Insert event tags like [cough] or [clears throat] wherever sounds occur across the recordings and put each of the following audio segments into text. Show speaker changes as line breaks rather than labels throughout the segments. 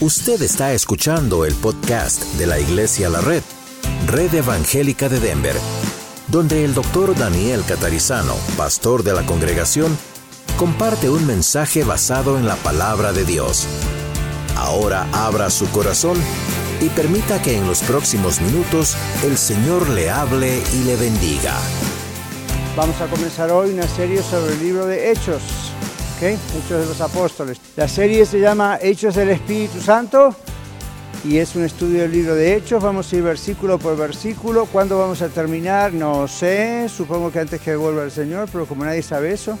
Usted está escuchando el podcast de la Iglesia La Red, Red Evangélica de Denver, donde el doctor Daniel Catarizano, pastor de la congregación, comparte un mensaje basado en la palabra de Dios. Ahora abra su corazón y permita que en los próximos minutos el Señor le hable y le bendiga.
Vamos a comenzar hoy una serie sobre el libro de Hechos, Hechos de los Apóstoles. La serie se llama Hechos del Espíritu Santo y es un estudio del libro de Hechos. Vamos a ir versículo por versículo. ¿Cuándo vamos a terminar? No sé. Supongo que antes que vuelva el Señor, pero como nadie sabe eso,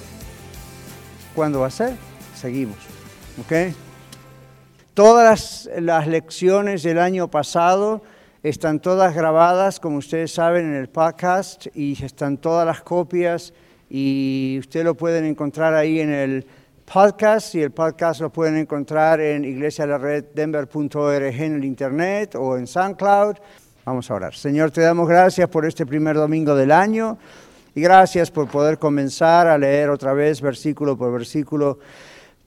¿cuándo va a ser? Seguimos. ¿Ok? Todas las, las lecciones del año pasado están todas grabadas, como ustedes saben, en el podcast y están todas las copias y ustedes lo pueden encontrar ahí en el podcast y el podcast lo pueden encontrar en iglesialareddenver.org en el internet o en SoundCloud. Vamos a orar. Señor, te damos gracias por este primer domingo del año y gracias por poder comenzar a leer otra vez versículo por versículo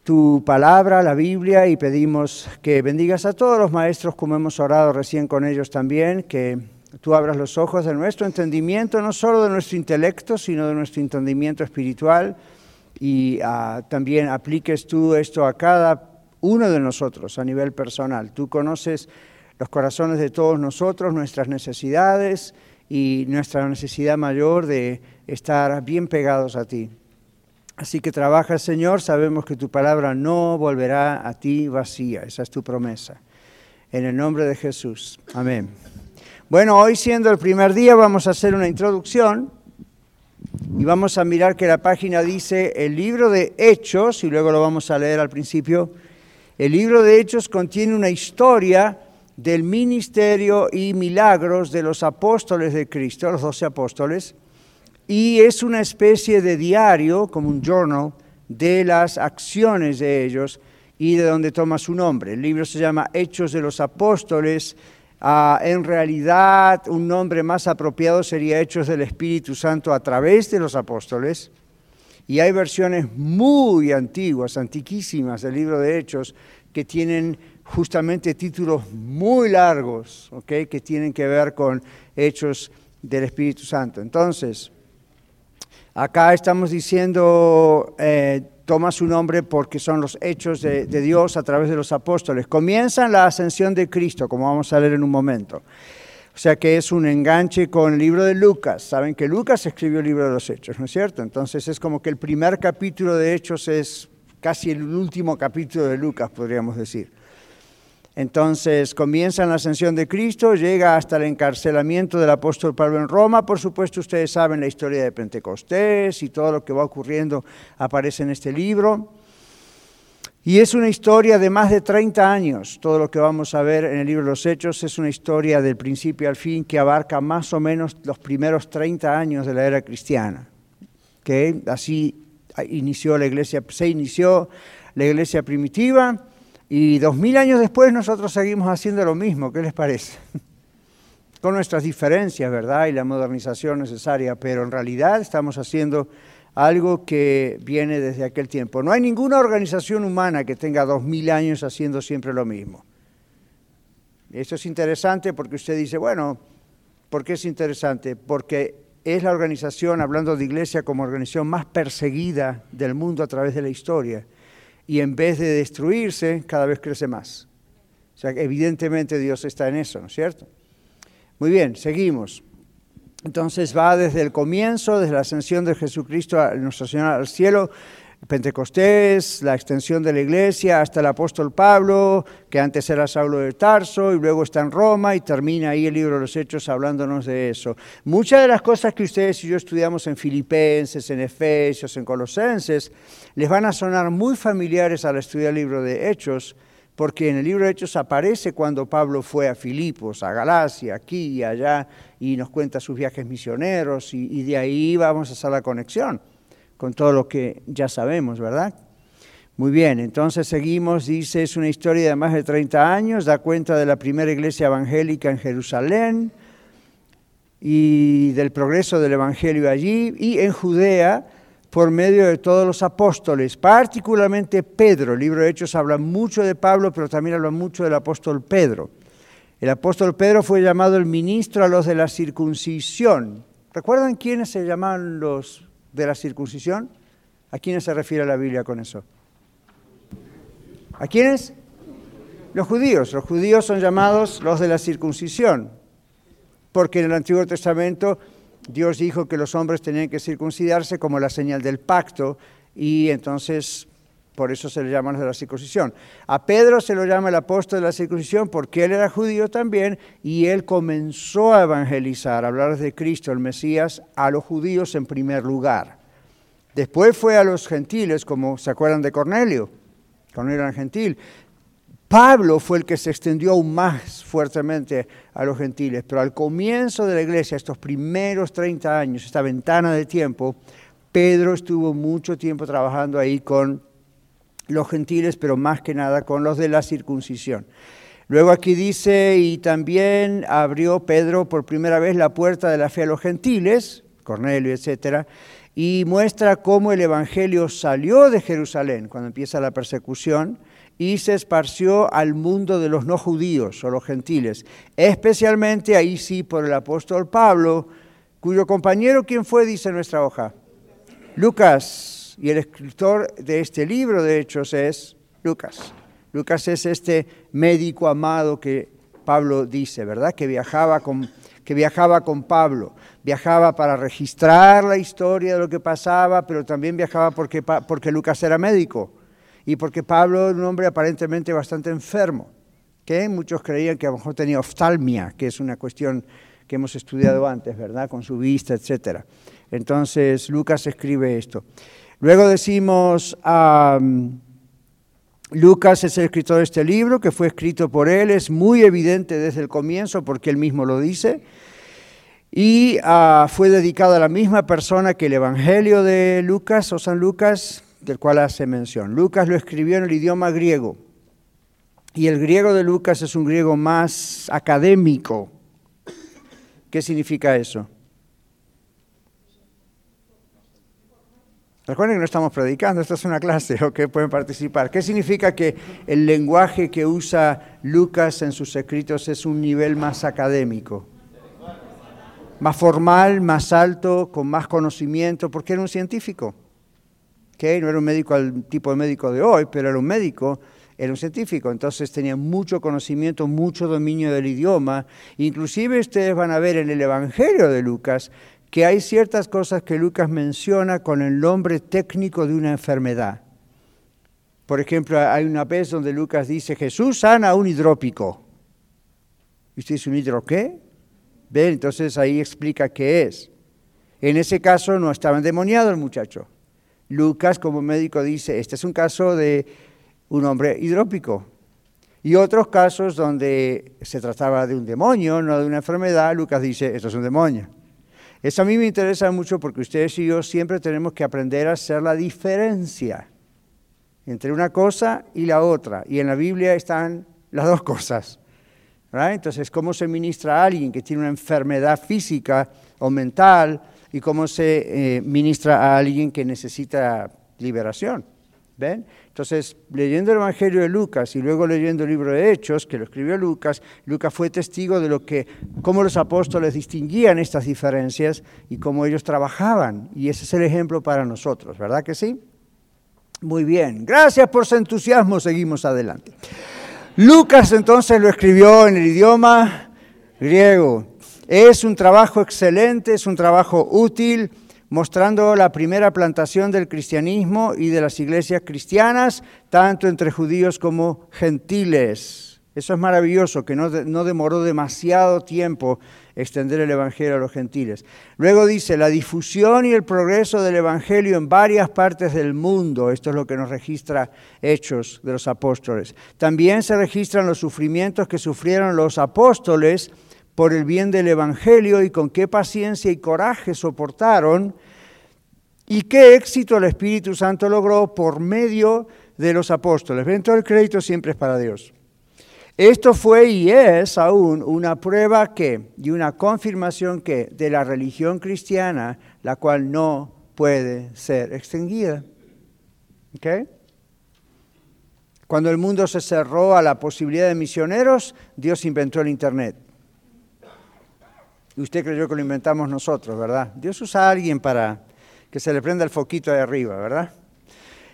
tu palabra, la Biblia, y pedimos que bendigas a todos los maestros como hemos orado recién con ellos también, que tú abras los ojos de nuestro entendimiento, no solo de nuestro intelecto, sino de nuestro entendimiento espiritual, y ah, también apliques tú esto a cada uno de nosotros a nivel personal. Tú conoces los corazones de todos nosotros, nuestras necesidades y nuestra necesidad mayor de estar bien pegados a ti. Así que trabaja, Señor, sabemos que tu palabra no volverá a ti vacía, esa es tu promesa. En el nombre de Jesús. Amén. Bueno, hoy siendo el primer día vamos a hacer una introducción y vamos a mirar que la página dice el libro de Hechos, y luego lo vamos a leer al principio. El libro de Hechos contiene una historia del ministerio y milagros de los apóstoles de Cristo, los doce apóstoles y es una especie de diario, como un journal, de las acciones de ellos y de donde toma su nombre. El libro se llama Hechos de los Apóstoles. Ah, en realidad, un nombre más apropiado sería Hechos del Espíritu Santo a través de los apóstoles. Y hay versiones muy antiguas, antiquísimas del libro de Hechos, que tienen justamente títulos muy largos, que tienen que ver con Hechos del Espíritu Santo. Entonces, Acá estamos diciendo, eh, toma su nombre porque son los hechos de, Dios a través de los apóstoles. Comienzan la ascensión de Cristo, como vamos a leer en un momento. O sea que es un enganche con el libro de Lucas. Saben que Lucas escribió el libro de los Hechos, ¿no es cierto? Entonces es como que el primer capítulo de Hechos es casi el último capítulo de Lucas, podríamos decir. Entonces comienza la ascensión de Cristo, llega hasta el encarcelamiento del apóstol Pablo en Roma. Por supuesto, ustedes saben la historia de Pentecostés y todo lo que va ocurriendo aparece en este libro. Y es una historia de más de 30 años. Todo lo que vamos a ver en el libro de los Hechos es una historia del principio al fin que abarca más o menos los primeros 30 años de la era cristiana. Que así inició la iglesia, se inició la iglesia primitiva y dos mil años después nosotros seguimos haciendo lo mismo, ¿qué les parece? [laughs] Con nuestras diferencias, ¿verdad? Y la modernización necesaria, pero en realidad estamos haciendo algo que viene desde aquel tiempo. No hay ninguna organización humana que tenga dos mil años haciendo siempre lo mismo. Esto es interesante porque usted dice, bueno, ¿por qué es interesante? Porque es la organización, hablando de iglesia como organización más perseguida del mundo a través de la historia y en vez de destruirse, cada vez crece más. O sea, evidentemente Dios está en eso, ¿no es cierto? Muy bien, seguimos. Entonces va desde el comienzo, desde la ascensión de Jesucristo a Nuestro Señor al cielo, Pentecostés, la extensión de la iglesia, hasta el apóstol Pablo, que antes era Saulo de Tarso y luego está en Roma y termina ahí el libro de los Hechos hablándonos de eso. Muchas de las cosas que ustedes y yo estudiamos en Filipenses, en Efesios, en Colosenses, les van a sonar muy familiares al estudiar el libro de Hechos, porque en el libro de Hechos aparece cuando Pablo fue a Filipos, a Galacia, aquí y allá, y nos cuenta sus viajes misioneros, y, y de ahí vamos a hacer la conexión con todo lo que ya sabemos, ¿verdad? Muy bien, entonces seguimos, dice, es una historia de más de 30 años, da cuenta de la primera iglesia evangélica en Jerusalén y del progreso del evangelio allí y en Judea, por medio de todos los apóstoles, particularmente Pedro. El libro de Hechos habla mucho de Pablo, pero también habla mucho del apóstol Pedro. El apóstol Pedro fue llamado el ministro a los de la circuncisión. ¿Recuerdan quiénes se llamaban los de la circuncisión? ¿A quiénes se refiere la Biblia con eso? ¿A quiénes? Los judíos. Los judíos son llamados los de la circuncisión, porque en el Antiguo Testamento Dios dijo que los hombres tenían que circuncidarse como la señal del pacto y entonces por eso se le llama los de la circuncisión. A Pedro se lo llama el apóstol de la circuncisión porque él era judío también y él comenzó a evangelizar, a hablar de Cristo, el Mesías, a los judíos en primer lugar. Después fue a los gentiles, como se acuerdan de Cornelio. Cornelio era gentil. Pablo fue el que se extendió aún más fuertemente a los gentiles, pero al comienzo de la iglesia, estos primeros 30 años, esta ventana de tiempo, Pedro estuvo mucho tiempo trabajando ahí con los gentiles, pero más que nada con los de la circuncisión. Luego aquí dice, y también abrió Pedro por primera vez la puerta de la fe a los gentiles, Cornelio, etcétera, y muestra cómo el Evangelio salió de Jerusalén cuando empieza la persecución y se esparció al mundo de los no judíos o los gentiles, especialmente ahí sí por el apóstol Pablo, cuyo compañero, ¿quién fue? Dice nuestra hoja. Lucas, y el escritor de este libro, de hechos, es Lucas. Lucas es este médico amado que Pablo dice, ¿verdad? Que viajaba con, que viajaba con Pablo. Viajaba para registrar la historia de lo que pasaba, pero también viajaba porque, porque Lucas era médico y porque Pablo era un hombre aparentemente bastante enfermo, que muchos creían que a lo mejor tenía oftalmia, que es una cuestión que hemos estudiado antes, ¿verdad? Con su vista, etc. Entonces Lucas escribe esto. Luego decimos, Lucas es el escritor de este libro, que fue escrito por él, es muy evidente desde el comienzo porque él mismo lo dice, y ah, fue dedicado a la misma persona que el Evangelio de Lucas o San Lucas, del cual hace mención. Lucas lo escribió en el idioma griego. Y el griego de Lucas es un griego más académico. ¿Qué significa eso? Recuerden que no estamos predicando, esta es una clase, [laughs] o que pueden participar. ¿Qué significa que el lenguaje que usa Lucas en sus escritos es un nivel más académico? Más formal, más alto, con más conocimiento, porque era un científico que no era un médico al tipo de médico de hoy, pero era un médico, era un científico, entonces tenía mucho conocimiento, mucho dominio del idioma. Inclusive ustedes van a ver en el Evangelio de Lucas que hay ciertas cosas que Lucas menciona con el nombre técnico de una enfermedad. Por ejemplo, hay una vez donde Lucas dice, Jesús sana un hidrópico. ¿Y usted dice, ¿un hidro qué? Ven, entonces ahí explica qué es. En ese caso no estaba endemoniado el muchacho. Lucas como médico dice, este es un caso de un hombre hidrópico. Y otros casos donde se trataba de un demonio, no de una enfermedad, Lucas dice, esto es un demonio. Eso a mí me interesa mucho porque ustedes y yo siempre tenemos que aprender a hacer la diferencia entre una cosa y la otra. Y en la Biblia están las dos cosas. Entonces, ¿cómo se ministra a alguien que tiene una enfermedad física o mental? y cómo se eh, ministra a alguien que necesita liberación. ¿Ven? Entonces, leyendo el Evangelio de Lucas y luego leyendo el libro de Hechos, que lo escribió Lucas, Lucas fue testigo de lo que, cómo los apóstoles distinguían estas diferencias y cómo ellos trabajaban. Y ese es el ejemplo para nosotros, ¿verdad que sí? Muy bien, gracias por su entusiasmo, seguimos adelante. Lucas entonces lo escribió en el idioma griego. Es un trabajo excelente, es un trabajo útil, mostrando la primera plantación del cristianismo y de las iglesias cristianas, tanto entre judíos como gentiles. Eso es maravilloso, que no, demoró demasiado tiempo extender el Evangelio a los gentiles. Luego dice, la difusión y el progreso del Evangelio en varias partes del mundo, esto es lo que nos registra Hechos de los Apóstoles. También se registran los sufrimientos que sufrieron los apóstoles, por el bien del Evangelio y con qué paciencia y coraje soportaron y qué éxito el Espíritu Santo logró por medio de los apóstoles. Ven, todo el crédito siempre es para Dios. Esto fue y es aún una prueba que y una confirmación que de la religión cristiana, la cual no puede ser extinguida. ¿Okay? Cuando el mundo se cerró a la posibilidad de misioneros, Dios inventó el Internet. Y usted creyó que lo inventamos nosotros, ¿verdad? Dios usa a alguien para que se le prenda el foquito de arriba, ¿verdad?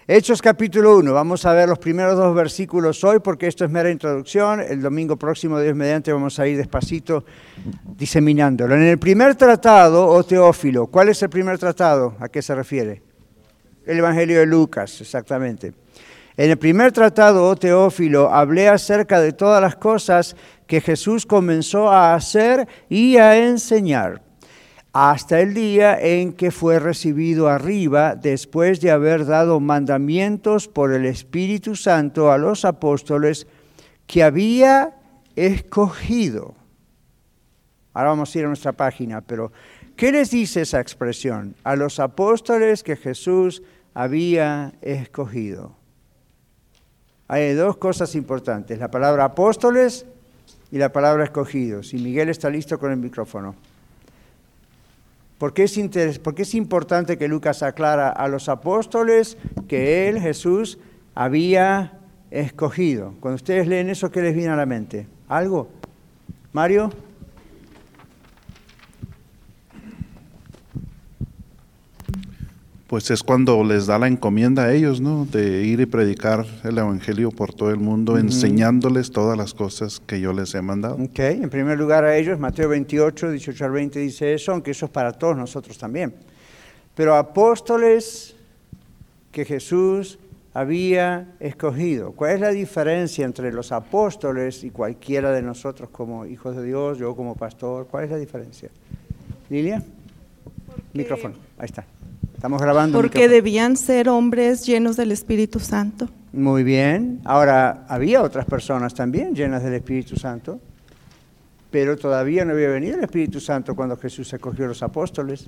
Hechos capítulo 1, vamos a ver los primeros dos versículos hoy porque esto es mera introducción. El domingo próximo, Dios mediante, vamos a ir despacito diseminándolo. En el primer tratado, o oh Teófilo, ¿cuál es el primer tratado? ¿A qué se refiere? El Evangelio de Lucas, exactamente. En el primer tratado, oh Teófilo, hablé acerca de todas las cosas que Jesús comenzó a hacer y a enseñar hasta el día en que fue recibido arriba después de haber dado mandamientos por el Espíritu Santo a los apóstoles que había escogido. Ahora vamos a ir a nuestra página, pero ¿qué les dice esa expresión? A los apóstoles que Jesús había escogido. Hay dos cosas importantes, la palabra apóstoles y la palabra escogidos. Y Miguel está listo con el micrófono. ¿Por qué, es importante que Lucas aclara a los apóstoles que él, Jesús, había escogido? Cuando ustedes leen eso, ¿qué les viene a la mente? ¿Algo? Mario.
Pues es cuando les da la encomienda a ellos, ¿no? De ir y predicar el Evangelio por todo el mundo, enseñándoles todas las cosas que yo les he mandado.
Ok, en primer lugar a ellos, Mateo 28, 18 al 20 dice eso, aunque eso es para todos nosotros también. Pero apóstoles que Jesús había escogido. ¿Cuál es la diferencia entre los apóstoles y cualquiera de nosotros como hijos de Dios, yo como pastor? ¿Cuál es la diferencia? Lilia, micrófono, ahí está. Estamos grabando.
Porque debían ser hombres llenos del Espíritu Santo.
Muy bien. Ahora, había otras personas también llenas del Espíritu Santo, pero todavía no había venido el Espíritu Santo cuando Jesús escogió a los apóstoles.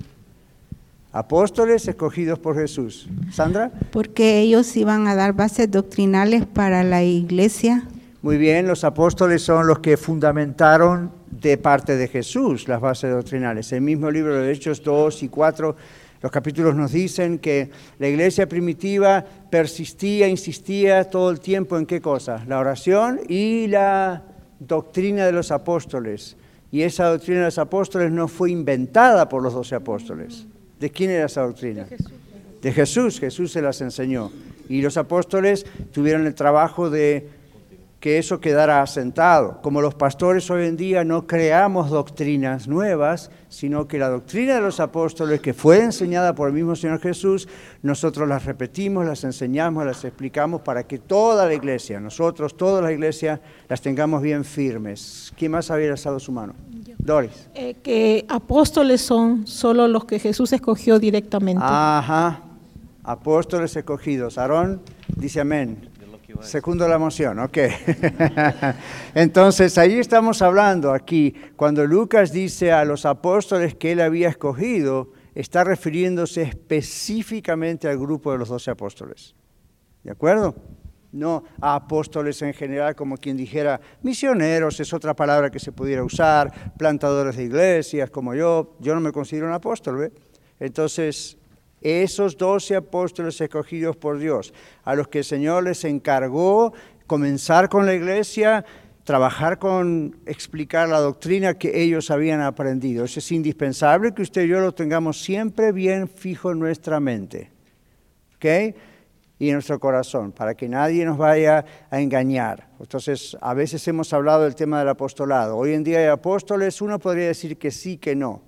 Apóstoles escogidos por Jesús. Sandra.
Porque ellos iban a dar bases doctrinales para la iglesia.
Muy bien, los apóstoles son los que fundamentaron de parte de Jesús las bases doctrinales. El mismo libro de Hechos 2 y 4 los capítulos nos dicen que la iglesia primitiva persistía, insistía todo el tiempo en qué cosa? La oración y la doctrina de los apóstoles. Y esa doctrina de los apóstoles no fue inventada por los doce apóstoles. ¿De quién era esa doctrina? De Jesús. De Jesús, Jesús se las enseñó. Y los apóstoles tuvieron el trabajo de que eso quedara asentado. Como los pastores hoy en día no creamos doctrinas nuevas, sino que la doctrina de los apóstoles, que fue enseñada por el mismo Señor Jesús, nosotros las repetimos, las enseñamos, las explicamos para que toda la iglesia, nosotros, toda la iglesia, las tengamos bien firmes. ¿Quién más había alzado su mano? Doris.
Eh, que apóstoles son solo los que Jesús escogió directamente.
Ajá, apóstoles escogidos. Aarón dice amén. Segundo la moción, ok. [laughs] Entonces, ahí estamos hablando aquí, cuando Lucas dice a los apóstoles que él había escogido, está refiriéndose específicamente al grupo de los doce apóstoles. ¿De acuerdo? No a apóstoles en general, como quien dijera, misioneros es otra palabra que se pudiera usar, plantadores de iglesias como yo. Yo no me considero un apóstol, ¿ve? Entonces, esos doce apóstoles escogidos por Dios, a los que el Señor les encargó comenzar con la iglesia, trabajar con explicar la doctrina que ellos habían aprendido. Eso es indispensable que usted y yo lo tengamos siempre bien fijo en nuestra mente. ¿Ok? y en nuestro corazón, para que nadie nos vaya a engañar. Entonces, a veces hemos hablado del tema del apostolado. Hoy en día hay apóstoles, uno podría decir que sí, que no.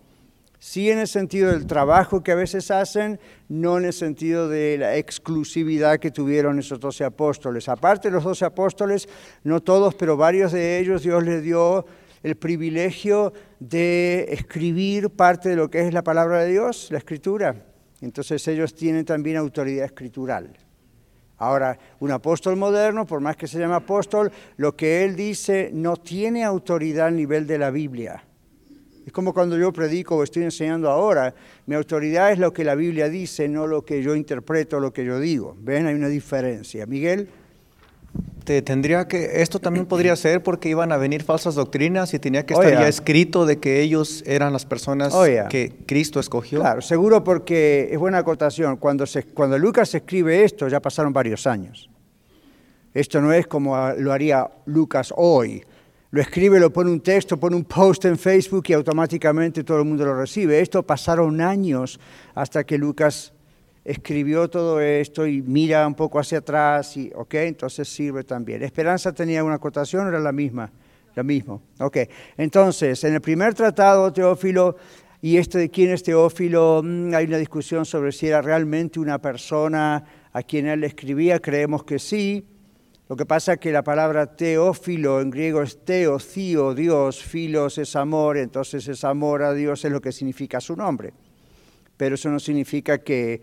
Sí en el sentido del trabajo que a veces hacen, no en el sentido de la exclusividad que tuvieron esos doce apóstoles. Aparte los doce apóstoles, no todos, pero varios de ellos, Dios les dio el privilegio de escribir parte de lo que es la palabra de Dios, la escritura. Entonces ellos tienen también autoridad escritural. Ahora, un apóstol moderno, por más que se llame apóstol, lo que él dice no tiene autoridad a nivel de la Biblia. Es como cuando yo predico o estoy enseñando ahora, mi autoridad es lo que la Biblia dice, no lo que yo interpreto, lo que yo digo. ¿Ven? Hay una diferencia. Miguel.
Este, tendría que, esto también podría ser porque iban a venir falsas doctrinas y tenía que
Oh,
estar
yeah.
ya escrito de que ellos eran las personas
Oh, yeah.
que Cristo escogió.
Claro, seguro porque es buena acotación. Cuando, se, cuando Lucas escribe esto, ya pasaron varios años. Esto no es como lo haría Lucas hoy. Lo escribe, lo pone un texto, pone un post en Facebook y automáticamente todo el mundo lo recibe. Esto pasaron años hasta que Lucas escribió todo esto y mira un poco hacia atrás y, ok, entonces sirve también. Esperanza tenía una acotación, era la misma, la misma. Ok, entonces, en el primer tratado, Teófilo, y este de quién es Teófilo, Mm, hay una discusión sobre si era realmente una persona a quien él escribía, creemos que sí. Lo que pasa es que la palabra teófilo en griego es teocío, Dios, filos es amor, entonces es amor a Dios, es lo que significa su nombre. Pero eso no significa que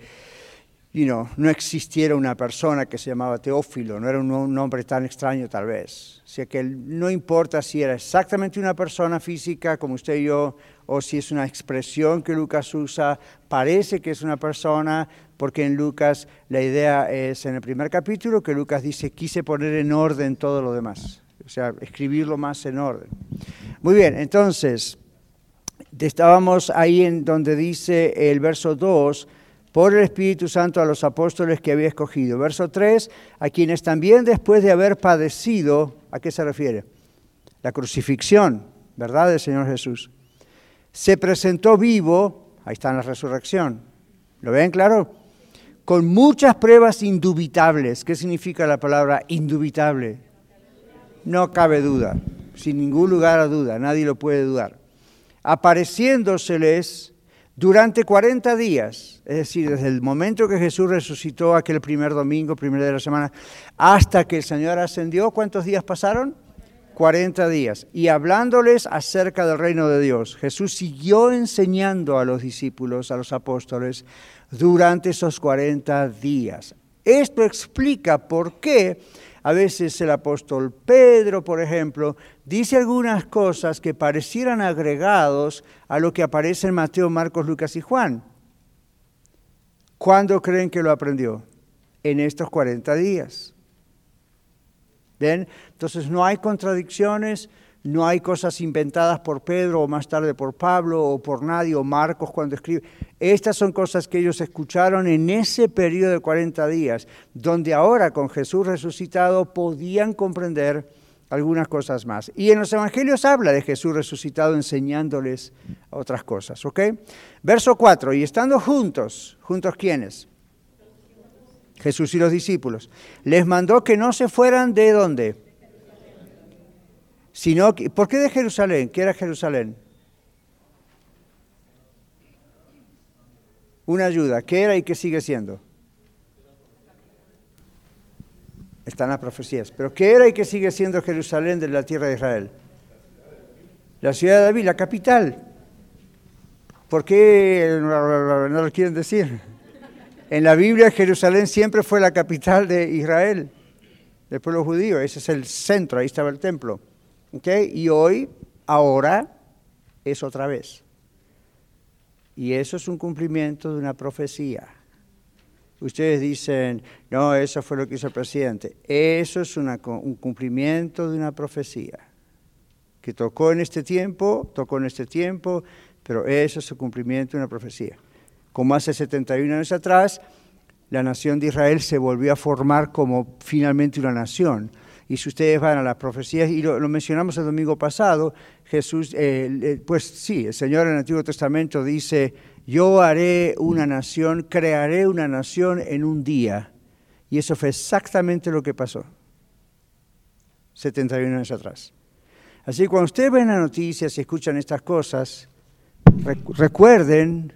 you no existiera una persona que se llamaba Teófilo, no era un nombre tan extraño tal vez. O sea que no importa si era exactamente una persona física como usted y yo, o si es una expresión que Lucas usa, parece que es una persona, porque en Lucas la idea es en el primer capítulo que Lucas dice, quise poner en orden todo lo demás, o sea, escribirlo más en orden. Muy bien, entonces, estábamos ahí en donde dice el verso 2, por el Espíritu Santo a los apóstoles que había escogido. Verso 3, a quienes también después de haber padecido, ¿a qué se refiere? La crucifixión, ¿verdad? Del Señor Jesús. Se presentó vivo, ahí está en la resurrección. ¿Lo ven claro? Con muchas pruebas indubitables. ¿Qué significa la palabra indubitable? No cabe duda, sin ningún lugar a duda, nadie lo puede dudar. Apareciéndoseles durante 40 días, es decir, desde el momento que Jesús resucitó aquel primer domingo, primer de la semana, hasta que el Señor ascendió, ¿cuántos días pasaron? 40 días. Y hablándoles acerca del reino de Dios, Jesús siguió enseñando a los discípulos, a los apóstoles, durante esos 40 días. Esto explica por qué a veces el apóstol Pedro, por ejemplo, dice algunas cosas que parecieran agregados a lo que aparece en Mateo, Marcos, Lucas y Juan. ¿Cuándo creen que lo aprendió? En estos 40 días. ¿Ven? Entonces no hay contradicciones, no hay cosas inventadas por Pedro o más tarde por Pablo o por nadie o Marcos cuando escribe. Estas son cosas que ellos escucharon en ese periodo de 40 días, donde ahora con Jesús resucitado podían comprender algunas cosas más. Y en los evangelios habla de Jesús resucitado enseñándoles otras cosas, ¿ok? Verso 4, y estando juntos, ¿juntos quiénes? Jesús y los discípulos. Les mandó que no se fueran de dónde? Sino ¿Por qué de Jerusalén? ¿Qué era Jerusalén? Una ayuda. ¿Qué era y qué sigue siendo? Están las profecías. Pero ¿qué era y qué sigue siendo Jerusalén de la tierra de Israel? La ciudad de David, la capital. ¿Por qué no lo quieren decir? En la Biblia Jerusalén siempre fue la capital de Israel, del pueblo judío. Ese es el centro, ahí estaba el templo. ¿Okay? Y hoy, ahora, es otra vez. Y eso es un cumplimiento de una profecía. Ustedes dicen, no, eso fue lo que hizo el presidente. Eso es un cumplimiento de una profecía. Que tocó en este tiempo, tocó en este tiempo, pero eso es el cumplimiento de una profecía. Como hace 71 años atrás, la nación de Israel se volvió a formar como finalmente una nación. Y si ustedes van a las profecías, y lo, mencionamos el domingo pasado, Jesús, eh, pues sí, el Señor en el Antiguo Testamento dice, yo haré una nación, crearé una nación en un día. Y eso fue exactamente lo que pasó, 71 años atrás. Así que cuando ustedes ven las noticias y escuchan estas cosas, recuerden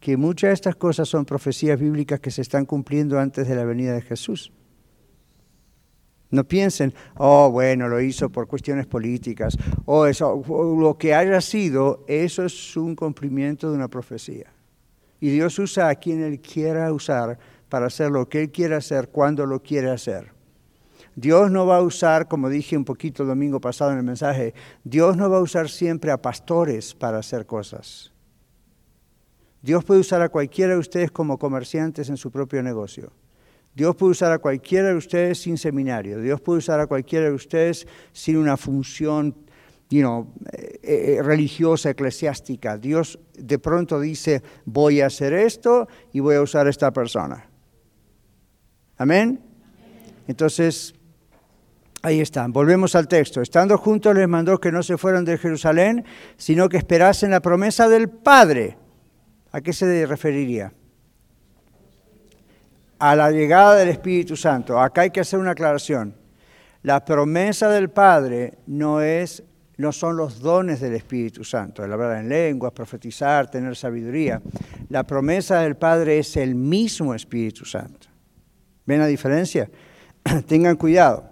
que muchas de estas cosas son profecías bíblicas que se están cumpliendo antes de la venida de Jesús. No piensen, oh, bueno, lo hizo por cuestiones políticas, o eso, lo que haya sido, eso es un cumplimiento de una profecía. Y Dios usa a quien Él quiera usar para hacer lo que Él quiere hacer cuando lo quiere hacer. Dios no va a usar, como dije un poquito el domingo pasado en el mensaje, Dios no va a usar siempre a pastores para hacer cosas. Dios puede usar a cualquiera de ustedes como comerciantes en su propio negocio. Dios puede usar a cualquiera de ustedes sin seminario. Dios puede usar a cualquiera de ustedes sin una función know, eh, eh, religiosa, eclesiástica. Dios de pronto dice, voy a hacer esto y voy a usar a esta persona. Amén. Entonces, ahí están. Volvemos al texto. Estando juntos les mandó que no se fueran de Jerusalén, sino que esperasen la promesa del Padre. ¿A qué se referiría? A la llegada del Espíritu Santo. Acá hay que hacer una aclaración. La promesa del Padre no es no son los dones del Espíritu Santo, el hablar en lenguas, profetizar, tener sabiduría. La promesa del Padre es el mismo Espíritu Santo. ¿Ven la diferencia? [clears throat] Tengan cuidado.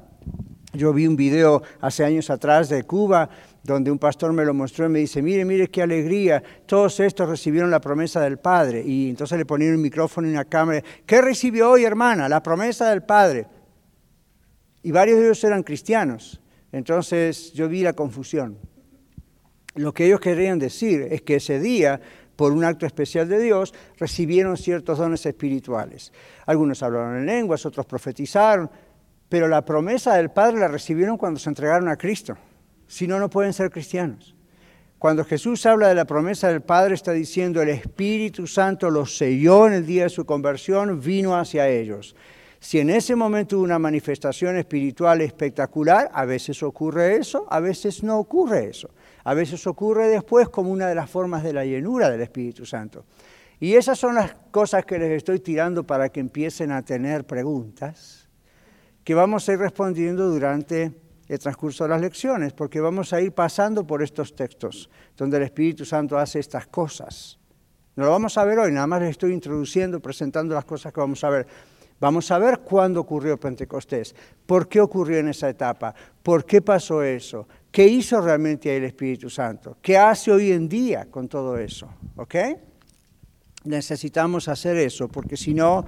Yo vi un video hace años atrás de Cuba donde un pastor me lo mostró y me dice, mire, mire qué alegría, todos estos recibieron la promesa del Padre. Y entonces le ponían un micrófono y una cámara. ¿Qué recibió hoy, hermana? La promesa del Padre. Y varios de ellos eran cristianos. Entonces yo vi la confusión. Lo que ellos querían decir es que ese día, por un acto especial de Dios, recibieron ciertos dones espirituales. Algunos hablaron en lenguas, otros profetizaron, pero la promesa del Padre la recibieron cuando se entregaron a Cristo. Si no, no pueden ser cristianos. Cuando Jesús habla de la promesa del Padre, está diciendo el Espíritu Santo los selló en el día de su conversión, vino hacia ellos. Si en ese momento hubo una manifestación espiritual espectacular, a veces ocurre eso, a veces no ocurre eso. A veces ocurre después como una de las formas de la llenura del Espíritu Santo. Y esas son las cosas que les estoy tirando para que empiecen a tener preguntas que vamos a ir respondiendo durante el transcurso de las lecciones, porque vamos a ir pasando por estos textos donde el Espíritu Santo hace estas cosas. No lo vamos a ver hoy, nada más les estoy introduciendo, presentando las cosas que vamos a ver. Vamos a ver cuándo ocurrió Pentecostés, por qué ocurrió en esa etapa, por qué pasó eso, qué hizo realmente el Espíritu Santo, qué hace hoy en día con todo eso. ¿Ok? Necesitamos hacer eso, porque si no,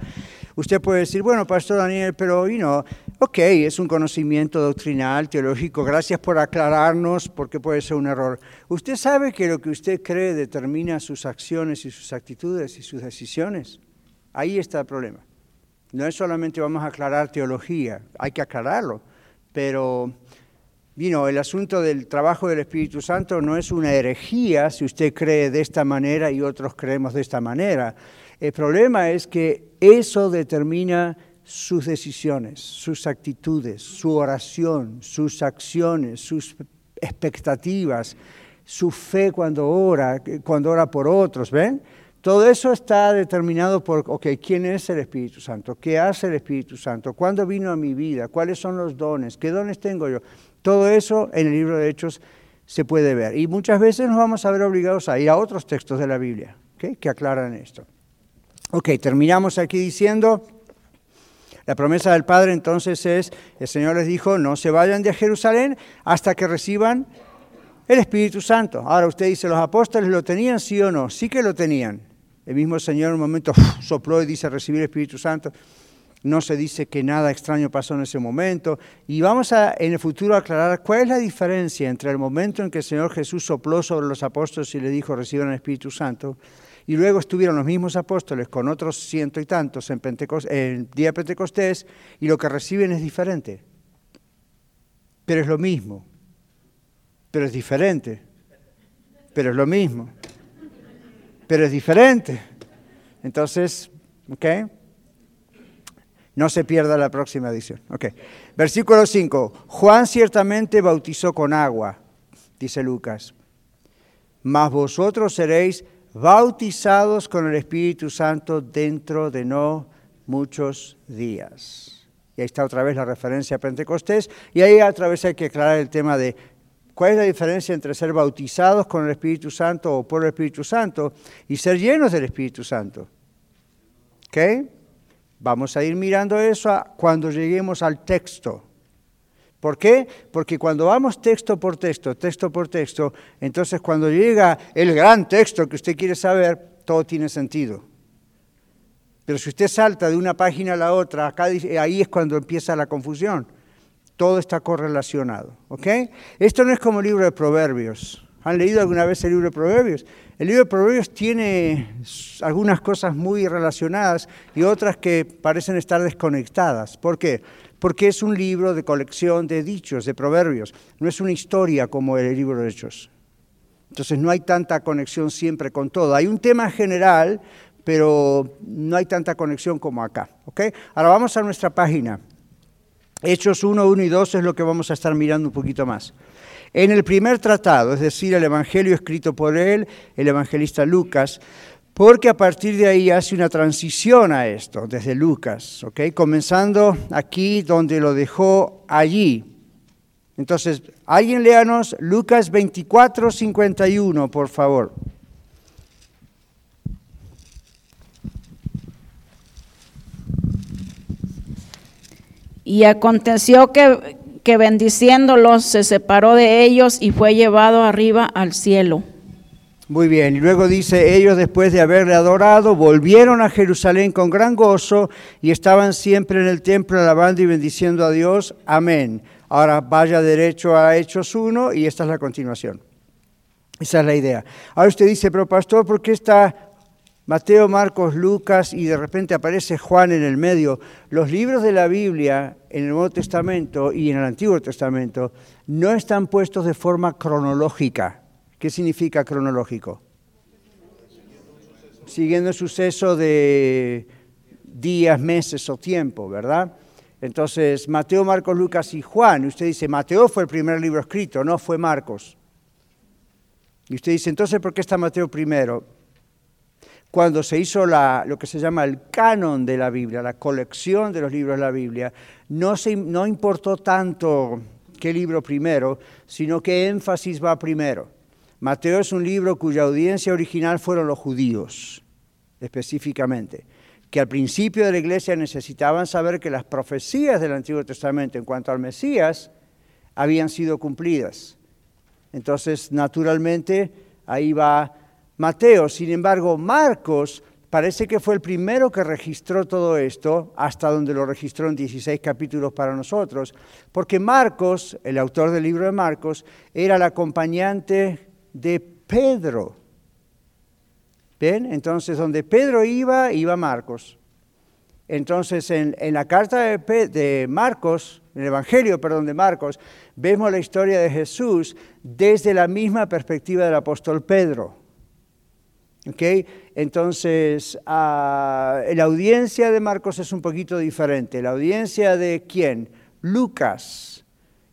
usted puede decir, bueno, Pastor Daniel, pero, you know, ok, es un conocimiento doctrinal, teológico, gracias por aclararnos, porque puede ser un error. Usted sabe que lo que usted cree determina sus acciones y sus actitudes y sus decisiones. Ahí está el problema. No es solamente vamos a aclarar teología, hay que aclararlo, pero vino el asunto del trabajo del Espíritu Santo no es una herejía si usted cree de esta manera y otros creemos de esta manera. El problema es que eso determina sus decisiones, sus actitudes, su oración, sus acciones, sus expectativas, su fe cuando ora, cuando ora por otros, ¿ven? Todo eso está determinado por, ok, ¿quién es el Espíritu Santo? ¿Qué hace el Espíritu Santo? ¿Cuándo vino a mi vida? ¿Cuáles son los dones? ¿Qué dones tengo yo? Todo eso en el libro de Hechos se puede ver. Y muchas veces nos vamos a ver obligados a ir a otros textos de la Biblia que aclaran esto. Ok, terminamos aquí diciendo, la promesa del Padre entonces es, el Señor les dijo, no se vayan de Jerusalén hasta que reciban el Espíritu Santo. Ahora usted dice, ¿los apóstoles lo tenían, sí o no? Sí que lo tenían. El mismo Señor en un momento sopló y dice recibir el Espíritu Santo. No se dice que nada extraño pasó en ese momento. Y vamos a en el futuro aclarar cuál es la diferencia entre el momento en que el Señor Jesús sopló sobre los apóstoles y le dijo reciban el Espíritu Santo, y luego estuvieron los mismos apóstoles con otros ciento y tantos en, el día de Pentecostés, y lo que reciben es diferente. Pero es lo mismo. Pero es diferente. Pero es lo mismo pero es diferente. Entonces, ¿ok? No se pierda la próxima edición. Ok. Versículo 5. Juan ciertamente bautizó con agua, dice Lucas. Mas vosotros seréis bautizados con el Espíritu Santo dentro de no muchos días. Y ahí está otra vez la referencia a Pentecostés. Y ahí otra vez hay que aclarar el tema de ¿Cuál es la diferencia entre ser bautizados con el Espíritu Santo o por el Espíritu Santo y ser llenos del Espíritu Santo? ¿Ok? Vamos a ir mirando eso cuando lleguemos al texto. ¿Por qué? Porque cuando vamos texto por texto, texto por texto, entonces cuando llega el gran texto que usted quiere saber, todo tiene sentido. Pero si usted salta de una página a la otra, ahí es cuando empieza la confusión todo está correlacionado. Esto no es como el libro de Proverbios. ¿Han leído alguna vez el libro de Proverbios? El libro de Proverbios tiene algunas cosas muy relacionadas y otras que parecen estar desconectadas. ¿Por qué? Porque es un libro de colección de dichos, de proverbios. No es una historia como el libro de Hechos. Entonces no hay tanta conexión siempre con todo. Hay un tema general, pero no hay tanta conexión como acá. Ahora vamos a nuestra página. Hechos 1, 1 y 2 es lo que vamos a estar mirando un poquito más. En el primer tratado, es decir, el Evangelio escrito por él, el evangelista Lucas, porque a partir de ahí hace una transición a esto, desde Lucas, ¿ok? Comenzando aquí donde lo dejó allí. Entonces, alguien léanos Lucas 24, 51, por favor.
Y aconteció que, que bendiciéndolos se separó de ellos y fue llevado arriba al cielo.
Muy bien, y luego dice, ellos después de haberle adorado, volvieron a Jerusalén con gran gozo y estaban siempre en el templo alabando y bendiciendo a Dios. Amén. Ahora vaya derecho a Hechos 1 y esta es la continuación. Esa es la idea. Ahora usted dice, pero pastor, ¿por qué está Mateo, Marcos, Lucas y de repente aparece Juan en el medio. Los libros de la Biblia en el Nuevo Testamento y en el Antiguo Testamento no están puestos de forma cronológica. ¿Qué significa cronológico? Siguiendo el suceso de días, meses o tiempo, ¿verdad? Entonces, Mateo, Marcos, Lucas y Juan. Usted dice, Mateo fue el primer libro escrito, no fue Marcos. Y usted dice, entonces, ¿por qué está Mateo primero? Cuando se hizo lo que se llama el canon de la Biblia, la colección de los libros de la Biblia, no, se, no importó tanto qué libro primero, sino qué énfasis va primero. Mateo es un libro cuya audiencia original fueron los judíos, específicamente, que al principio de la iglesia necesitaban saber que las profecías del Antiguo Testamento en cuanto al Mesías habían sido cumplidas. Entonces, naturalmente, ahí va Mateo. Sin embargo, Marcos parece que fue el primero que registró todo esto, hasta donde lo registró en 16 capítulos para nosotros, porque Marcos, el autor del libro de Marcos, era el acompañante de Pedro. ¿Ven? Entonces, donde Pedro iba, iba Marcos. Entonces, en, la carta de, de, Marcos, en el Evangelio, perdón, de Marcos, vemos la historia de Jesús desde la misma perspectiva del apóstol Pedro. Okay. Entonces, ah, la audiencia de Marcos es un poquito diferente. La audiencia de quién? Lucas.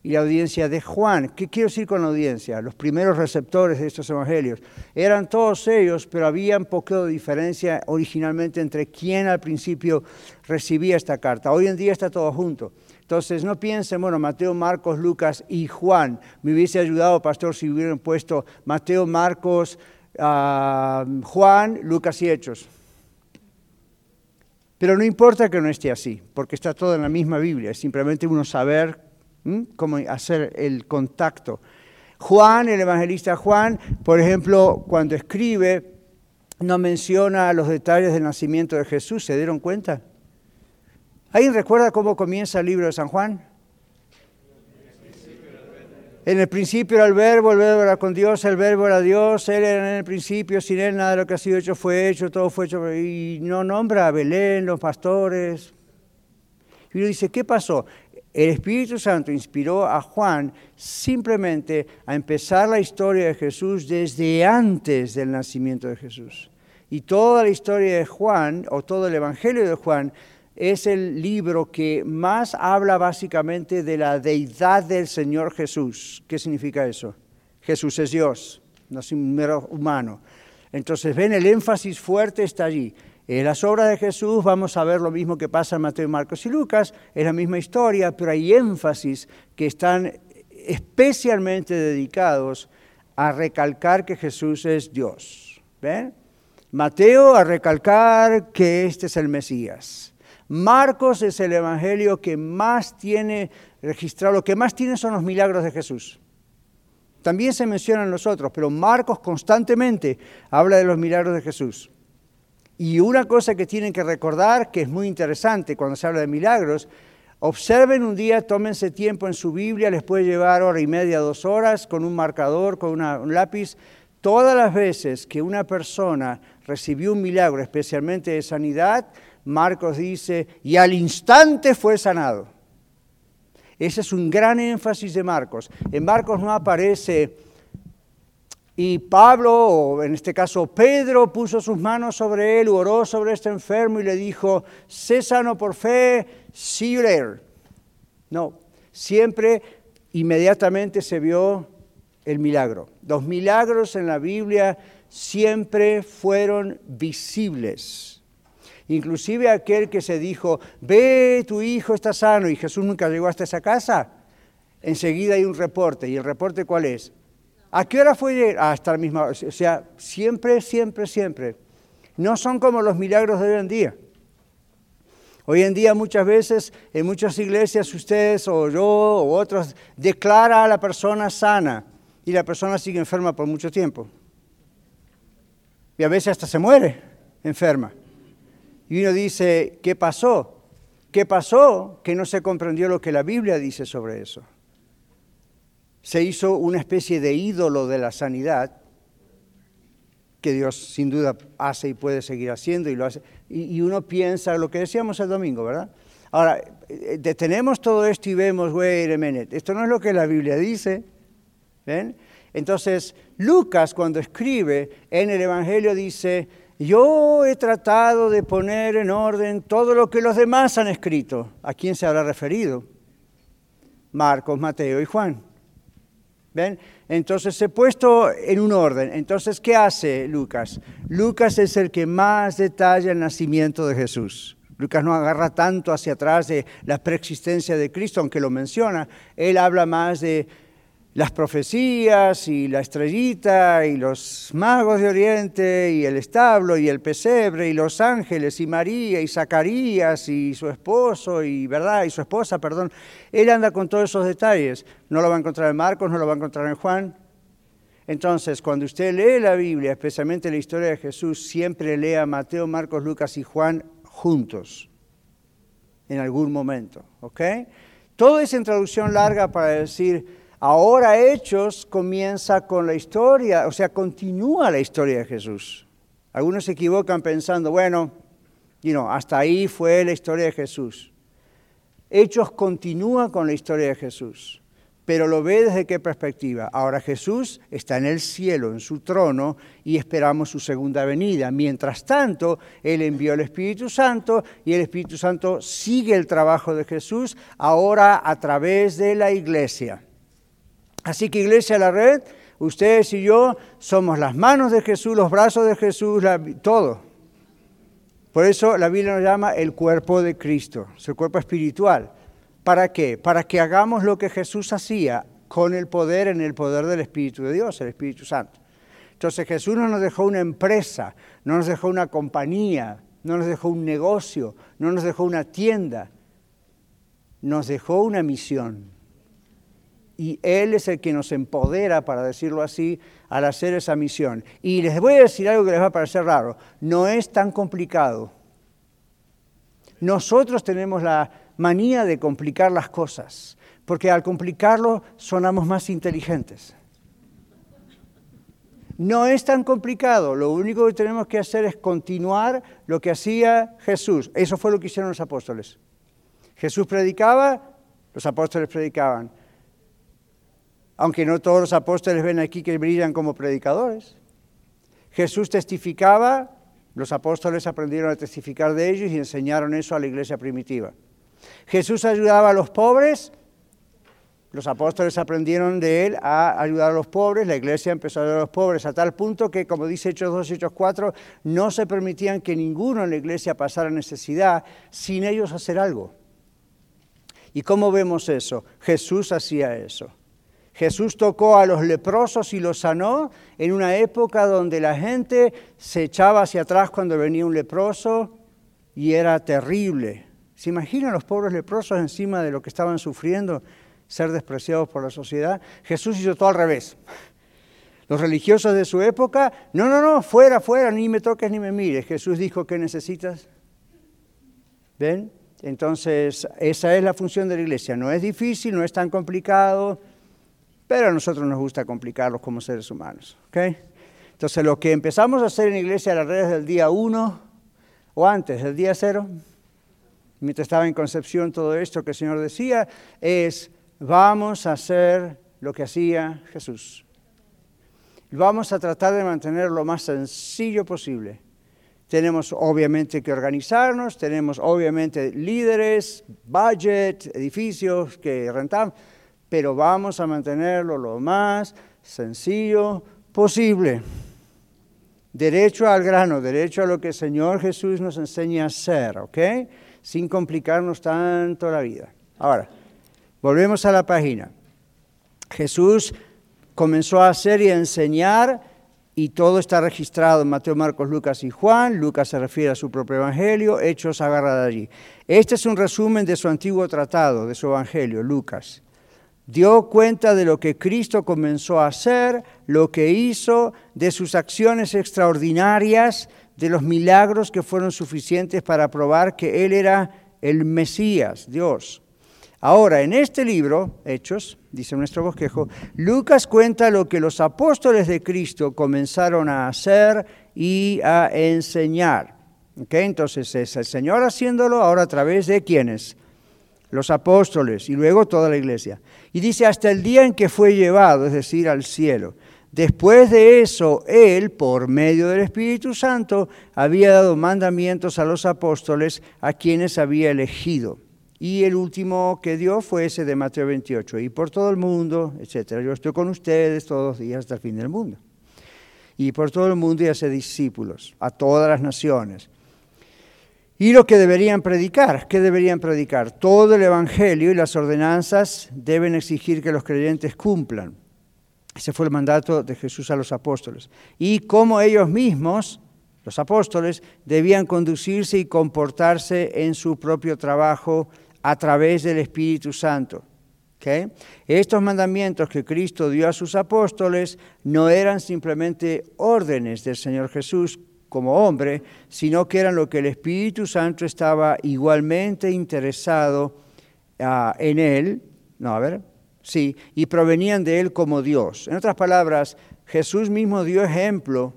Y la audiencia de Juan. ¿Qué quiero decir con la audiencia? Los primeros receptores de estos evangelios. Eran todos ellos, pero había un poco de diferencia originalmente entre quién al principio recibía esta carta. Hoy en día está todo junto. Entonces, no piensen, bueno, Mateo, Marcos, Lucas y Juan. Me hubiese ayudado, pastor, si hubieran puesto Mateo, Marcos, Juan, Lucas y Hechos. Pero no importa que no esté así, porque está todo en la misma Biblia, es simplemente uno saber cómo hacer el contacto. Juan, el evangelista Juan, por ejemplo, cuando escribe, no menciona los detalles del nacimiento de Jesús, ¿se dieron cuenta? ¿Alguien recuerda cómo comienza el libro de San Juan? En el principio era el verbo, el verbo era con Dios, el verbo era Dios, Él era en el principio, sin Él nada de lo que ha sido hecho fue hecho, todo fue hecho, y no nombra a Belén, los pastores. Y uno dice, ¿qué pasó? El Espíritu Santo inspiró a Juan simplemente a empezar la historia de Jesús desde antes del nacimiento de Jesús. Y toda la historia de Juan, o todo el Evangelio de Juan, es el libro que más habla básicamente de la deidad del Señor Jesús. ¿Qué significa eso? Jesús es Dios, no es un mero humano. Entonces, ven, el énfasis fuerte está allí. En las obras de Jesús vamos a ver lo mismo que pasa en Mateo, Marcos y Lucas, es la misma historia, pero hay énfasis que están especialmente dedicados a recalcar que Jesús es Dios. ¿Ven? Mateo a recalcar que este es el Mesías. Marcos es el evangelio que más tiene registrado, lo que más tiene son los milagros de Jesús. También se mencionan los otros, pero Marcos constantemente habla de los milagros de Jesús. Y una cosa que tienen que recordar, que es muy interesante cuando se habla de milagros, Observen un día, tómense tiempo en su Biblia, les puede llevar hora y media, dos horas, con un marcador, con un lápiz. Todas las veces que una persona recibió un milagro, especialmente de sanidad, Marcos dice, y al instante fue sanado. Ese es un gran énfasis de Marcos. En Marcos no aparece, y Pablo, o en este caso Pedro, puso sus manos sobre él, oró sobre este enfermo y le dijo, sé sano por fe, see you later. No, siempre inmediatamente se vio el milagro. Los milagros en la Biblia siempre fueron visibles. Inclusive aquel que se dijo, ve, tu hijo está sano y Jesús nunca llegó hasta esa casa, enseguida hay un reporte. ¿Y el reporte cuál es? ¿A qué hora fue? Ah, hasta la misma. O sea, siempre, siempre, siempre. No son como los milagros de hoy en día. Hoy en día muchas veces en muchas iglesias ustedes o yo o otros declara a la persona sana y la persona sigue enferma por mucho tiempo. Y a veces hasta se muere enferma. Y uno dice, ¿qué pasó? ¿Qué pasó? Que no se comprendió lo que la Biblia dice sobre eso. Se hizo una especie de ídolo de la sanidad que Dios sin duda hace y puede seguir haciendo y lo hace. Y, uno piensa lo que decíamos el domingo, ¿verdad? Ahora, eh, detenemos todo esto y vemos, wait a minute, esto no es lo que la Biblia dice. ¿Ven? Entonces, Lucas cuando escribe en el Evangelio dice, yo he tratado de poner en orden todo lo que los demás han escrito. ¿A quién se habrá referido? Marcos, Mateo y Juan. ¿Ven? Entonces he puesto en un orden. Entonces, ¿qué hace Lucas? Lucas es el que más detalla el nacimiento de Jesús. Lucas no agarra tanto hacia atrás de la preexistencia de Cristo, aunque lo menciona. Él habla más de las profecías y la estrellita y los magos de Oriente y el establo y el pesebre y los ángeles y María y Zacarías y su esposo y verdad y su esposa, perdón. Él anda con todos esos detalles. No lo va a encontrar en Marcos, no lo va a encontrar en Juan. Entonces, cuando usted lee la Biblia, especialmente la historia de Jesús, siempre lea Mateo, Marcos, Lucas y Juan juntos en algún momento, ¿ok? Todo es introducción larga para decir Ahora Hechos comienza con la historia, o sea, continúa la historia de Jesús. Algunos se equivocan pensando, bueno, you know, hasta ahí fue la historia de Jesús. Hechos continúa con la historia de Jesús, pero lo ve desde qué perspectiva. Ahora Jesús está en el cielo, en su trono, y esperamos su segunda venida. Mientras tanto, Él envió el Espíritu Santo y el Espíritu Santo sigue el trabajo de Jesús ahora a través de la iglesia. Así que Iglesia La Red, ustedes y yo somos las manos de Jesús, los brazos de Jesús, la, todo. Por eso la Biblia nos llama el cuerpo de Cristo, su cuerpo espiritual. ¿Para qué? Para que hagamos lo que Jesús hacía con el poder, en el poder del Espíritu de Dios, el Espíritu Santo. Entonces Jesús no nos dejó una empresa, no nos dejó una compañía, no nos dejó un negocio, no nos dejó una tienda, nos dejó una misión y Él es el que nos empodera, para decirlo así, al hacer esa misión. Y les voy a decir algo que les va a parecer raro, no es tan complicado. Nosotros tenemos la manía de complicar las cosas, porque al complicarlo sonamos más inteligentes. No es tan complicado, lo único que tenemos que hacer es continuar lo que hacía Jesús. Eso fue lo que hicieron los apóstoles. Jesús predicaba, los apóstoles predicaban aunque no todos los apóstoles ven aquí que brillan como predicadores. Jesús testificaba, los apóstoles aprendieron a testificar de ellos y enseñaron eso a la iglesia primitiva. Jesús ayudaba a los pobres, los apóstoles aprendieron de él a ayudar a los pobres, la iglesia empezó a ayudar a los pobres a tal punto que, como dice Hechos 2, Hechos 4, no se permitían que ninguno en la iglesia pasara necesidad sin ellos hacer algo. ¿Y cómo vemos eso? Jesús hacía eso. Jesús tocó a los leprosos y los sanó en una época donde la gente se echaba hacia atrás cuando venía un leproso y era terrible. ¿Se imaginan los pobres leprosos encima de lo que estaban sufriendo, ser despreciados por la sociedad? Jesús hizo todo al revés. Los religiosos de su época, no, no, no, fuera, fuera, ni me toques ni me mires. Jesús dijo, ¿qué necesitas? ¿Ven? Entonces, esa es la función de la iglesia. No es difícil, no es tan complicado, pero a nosotros nos gusta complicarlos como seres humanos. ¿ok? Entonces, lo que empezamos a hacer en iglesia las redes del día 1 o antes del día 0, mientras estaba en concepción todo esto que el Señor decía, es vamos a hacer lo que hacía Jesús. Vamos a tratar de mantener lo más sencillo posible. Tenemos obviamente que organizarnos, tenemos obviamente líderes, budget, edificios que rentamos, pero vamos a mantenerlo lo más sencillo posible. Derecho al grano, derecho a lo que el Señor Jesús nos enseña a hacer, ¿ok? Sin complicarnos tanto la vida. Ahora, volvemos a la página. Jesús comenzó a hacer y a enseñar y todo está registrado en Mateo, Marcos, Lucas y Juan. Lucas se refiere a su propio evangelio, Hechos agarra de allí. Este es un resumen de su antiguo tratado, de su evangelio, Lucas. Dio cuenta de lo que Cristo comenzó a hacer, lo que hizo, de sus acciones extraordinarias, de los milagros que fueron suficientes para probar que Él era el Mesías, Dios. Ahora, en este libro, Hechos, dice nuestro bosquejo, Lucas cuenta lo que los apóstoles de Cristo comenzaron a hacer y a enseñar. Entonces es el Señor haciéndolo ahora a través de quiénes? Los apóstoles y luego toda la iglesia. Y dice hasta el día en que fue llevado, es decir, al cielo. Después de eso, Él, por medio del Espíritu Santo, había dado mandamientos a los apóstoles a quienes había elegido. Y el último que dio fue ese de Mateo 28, y por todo el mundo, etcétera. Yo estoy con ustedes todos los días hasta el fin del mundo. Y por todo el mundo y hace discípulos, a todas las naciones. Y lo que deberían predicar, ¿qué deberían predicar? Todo el Evangelio y las ordenanzas deben exigir que los creyentes cumplan. Ese fue el mandato de Jesús a los apóstoles. Y como ellos mismos, los apóstoles, debían conducirse y comportarse en su propio trabajo a través del Espíritu Santo. Estos mandamientos que Cristo dio a sus apóstoles no eran simplemente órdenes del Señor Jesús como hombre, sino que eran lo que el Espíritu Santo estaba igualmente interesado ah, en él, no, a ver, sí, y provenían de él como Dios. En otras palabras, Jesús mismo dio ejemplo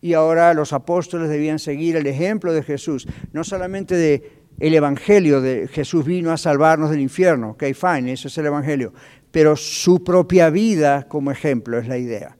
y ahora los apóstoles debían seguir el ejemplo de Jesús, no solamente de el Evangelio de Jesús vino a salvarnos del infierno, ok, fine, eso es el Evangelio, pero su propia vida como ejemplo es la idea.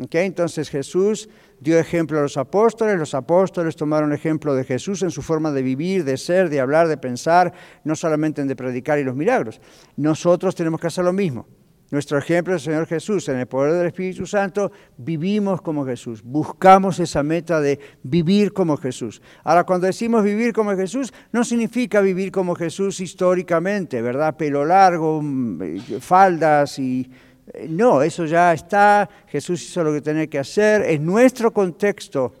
Okay, entonces Jesús dio ejemplo a los apóstoles, los apóstoles tomaron ejemplo de Jesús en su forma de vivir, de ser, de hablar, de pensar, no solamente en de predicar y los milagros. Nosotros tenemos que hacer lo mismo. Nuestro ejemplo es el Señor Jesús. En el poder del Espíritu Santo vivimos como Jesús. Buscamos esa meta de vivir como Jesús. Ahora, cuando decimos vivir como Jesús, no significa vivir como Jesús históricamente, ¿verdad? Pelo largo, mm, faldas y... Eh, no, eso ya está. Jesús hizo lo que tenía que hacer. En nuestro contexto,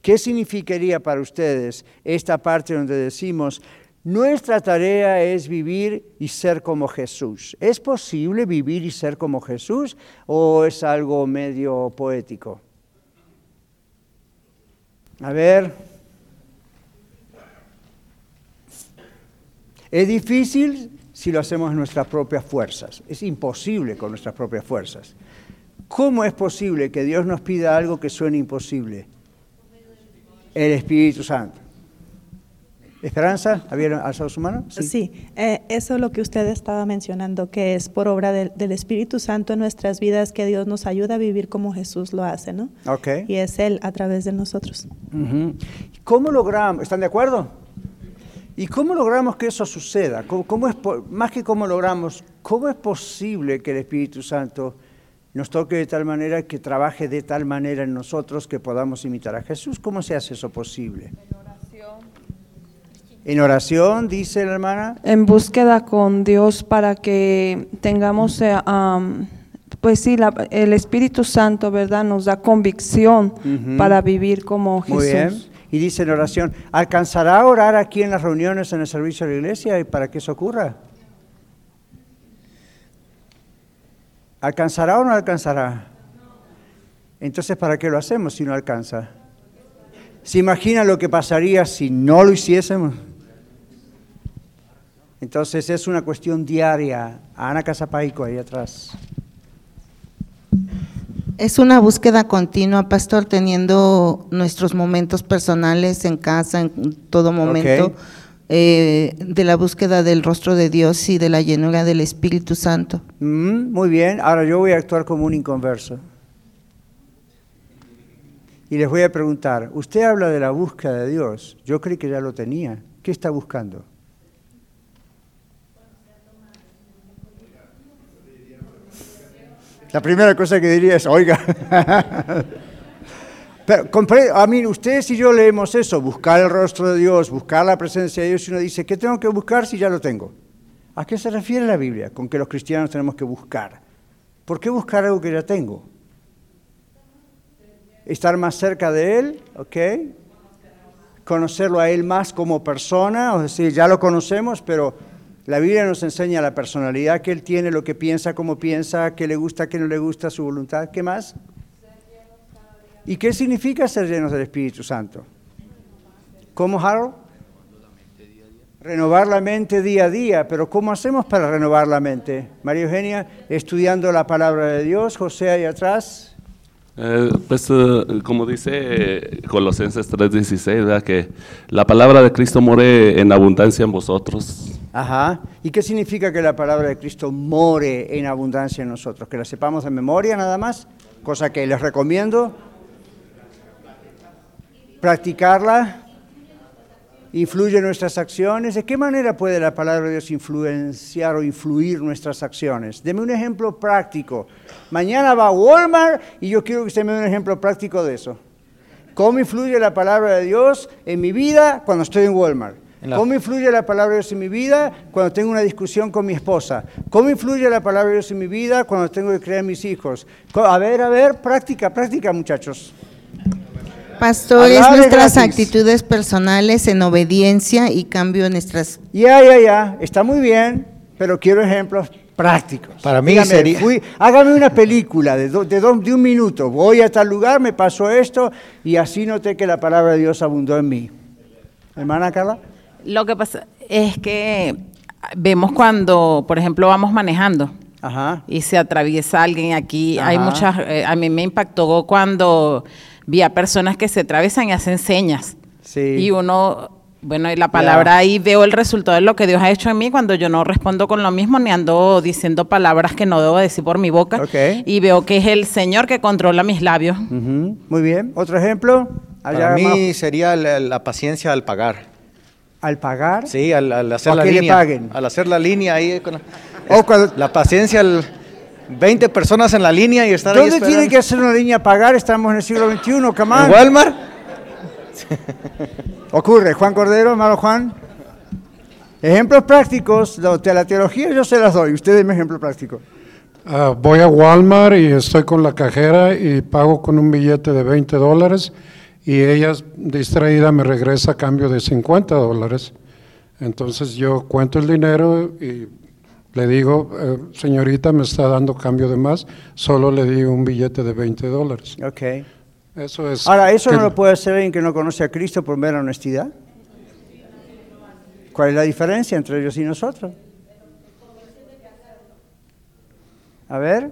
¿qué significaría para ustedes esta parte donde decimos nuestra tarea es vivir y ser como Jesús. ¿Es posible vivir y ser como Jesús o es algo medio poético? A ver. Es difícil si lo hacemos en nuestras propias fuerzas. Es imposible con nuestras propias fuerzas. ¿Cómo es posible que Dios nos pida algo que suene imposible? El Espíritu Santo. Esperanza, ¿había alzado su mano?
Sí, eh, eso es lo que usted estaba mencionando, que es por obra del Espíritu Santo en nuestras vidas que Dios nos ayuda a vivir como Jesús lo hace, ¿no?
Ok.
Y es Él a través de nosotros.
¿Cómo logramos, están de acuerdo? ¿Y cómo logramos que eso suceda? ¿Cómo, es, más que cómo logramos, ¿cómo es posible que el Espíritu Santo nos toque de tal manera, que trabaje de tal manera en nosotros que podamos imitar a Jesús? ¿Cómo se hace eso posible? En oración, dice la hermana.
En búsqueda con Dios para que tengamos, eh, pues sí, el Espíritu Santo, ¿verdad? Nos da convicción para vivir como Jesús. Muy bien.
Y dice en oración, ¿alcanzará a orar aquí en las reuniones, en el servicio de la iglesia y para que eso ocurra? ¿Alcanzará o no alcanzará? Entonces, ¿para qué lo hacemos si no alcanza? ¿Se imagina lo que pasaría si no lo hiciésemos? Entonces es una cuestión diaria. Ana Casapaico ahí atrás.
Es una búsqueda continua, pastor, teniendo nuestros momentos personales en casa, en todo momento, eh, de la búsqueda del rostro de Dios y de la llenura del Espíritu Santo.
Mm, muy bien, ahora yo voy a actuar como un inconverso. Y les voy a preguntar, usted habla de la búsqueda de Dios, yo creí que ya lo tenía. ¿Qué está buscando? La primera cosa que diría es, oiga. [laughs] A mí, ustedes y yo leemos eso, buscar el rostro de Dios, buscar la presencia de Dios, y uno dice, ¿qué tengo que buscar si ya lo tengo? ¿A qué se refiere la Biblia con que los cristianos tenemos que buscar? ¿Por qué buscar algo que ya tengo? Estar más cerca de Él, ¿ok? Conocerlo a Él más como persona, o decir, ya lo conocemos, pero la Biblia nos enseña la personalidad que Él tiene, lo que piensa, cómo piensa, qué le gusta, qué no le gusta, su voluntad, ¿qué más? ¿Y qué significa ser llenos del Espíritu Santo? ¿Cómo, Harold? Renovar la mente día a día, pero ¿cómo hacemos para renovar la mente? María Eugenia, estudiando la palabra de Dios, José ahí atrás.
Eh, pues eh, como dice Colosenses 3:16, ¿verdad? que la palabra de Cristo more en abundancia en vosotros.
Ajá. ¿Y qué significa que la palabra de Cristo more en abundancia en nosotros? Que la sepamos de memoria nada más, cosa que les recomiendo. Practicarla influye en nuestras acciones. ¿De qué manera puede la palabra de Dios influenciar o influir nuestras acciones? Deme un ejemplo práctico. Mañana va a Walmart y yo quiero que usted me dé un ejemplo práctico de eso. ¿Cómo influye la palabra de Dios en mi vida cuando estoy en Walmart?
La-
¿Cómo influye la palabra de Dios en mi vida cuando tengo una discusión con mi esposa? ¿Cómo influye la palabra de Dios en mi vida cuando tengo que criar a mis hijos? A ver, a ver, práctica, práctica, muchachos.
Pastores, nuestras
gratis.
actitudes personales en obediencia y cambio en nuestras...
Ya, ya, ya, está muy bien, pero quiero ejemplos prácticos.
Para mí
Dígame,
sería-
fui- hágame una película de, do- de, do- de un minuto. Voy a tal lugar, me pasó esto y así noté que la palabra de Dios abundó en mí. Hermana Carla.
Lo que pasa es que vemos cuando, por ejemplo, vamos manejando
Ajá.
y se atraviesa alguien aquí. Hay muchas, eh, a mí me impactó cuando vi a personas que se atraviesan y hacen señas.
Sí.
Y uno, bueno, y la palabra ahí veo el resultado de lo que Dios ha hecho en mí cuando yo no respondo con lo mismo ni ando diciendo palabras que no debo decir por mi boca.
Ok.
Y veo que es el Señor que controla mis labios.
Ujú, Muy bien. ¿Otro ejemplo?
Para
Allá
mí
más-
sería la, la paciencia al pagar.
Al pagar.
Sí, al, al hacer
¿O a
la
que le
línea.
paguen?
Al hacer la línea ahí. con la,
O cuando-
la paciencia, al 20 personas en la línea y estar ahí
¿Dónde tiene que hacer una línea a pagar? Estamos en el siglo XXI, come
¿En
on.
Walmart? [laughs]
Ocurre, Juan Cordero, hermano Juan. Ejemplos prácticos, de la teología yo se las doy, usted deme ejemplo práctico.
Ah, voy a Walmart y estoy con la cajera y pago con un billete de 20 dólares y ella distraída me regresa a cambio de 50 dólares. Entonces yo cuento el dinero y le digo, eh, señorita, me está dando cambio de más, solo le di un billete de 20 dólares.
Ok.
Eso es.
Ahora, ¿eso
que-
no lo puede hacer alguien que no conoce a Cristo por mera honestidad? ¿Cuál es la diferencia entre ellos y nosotros? A ver,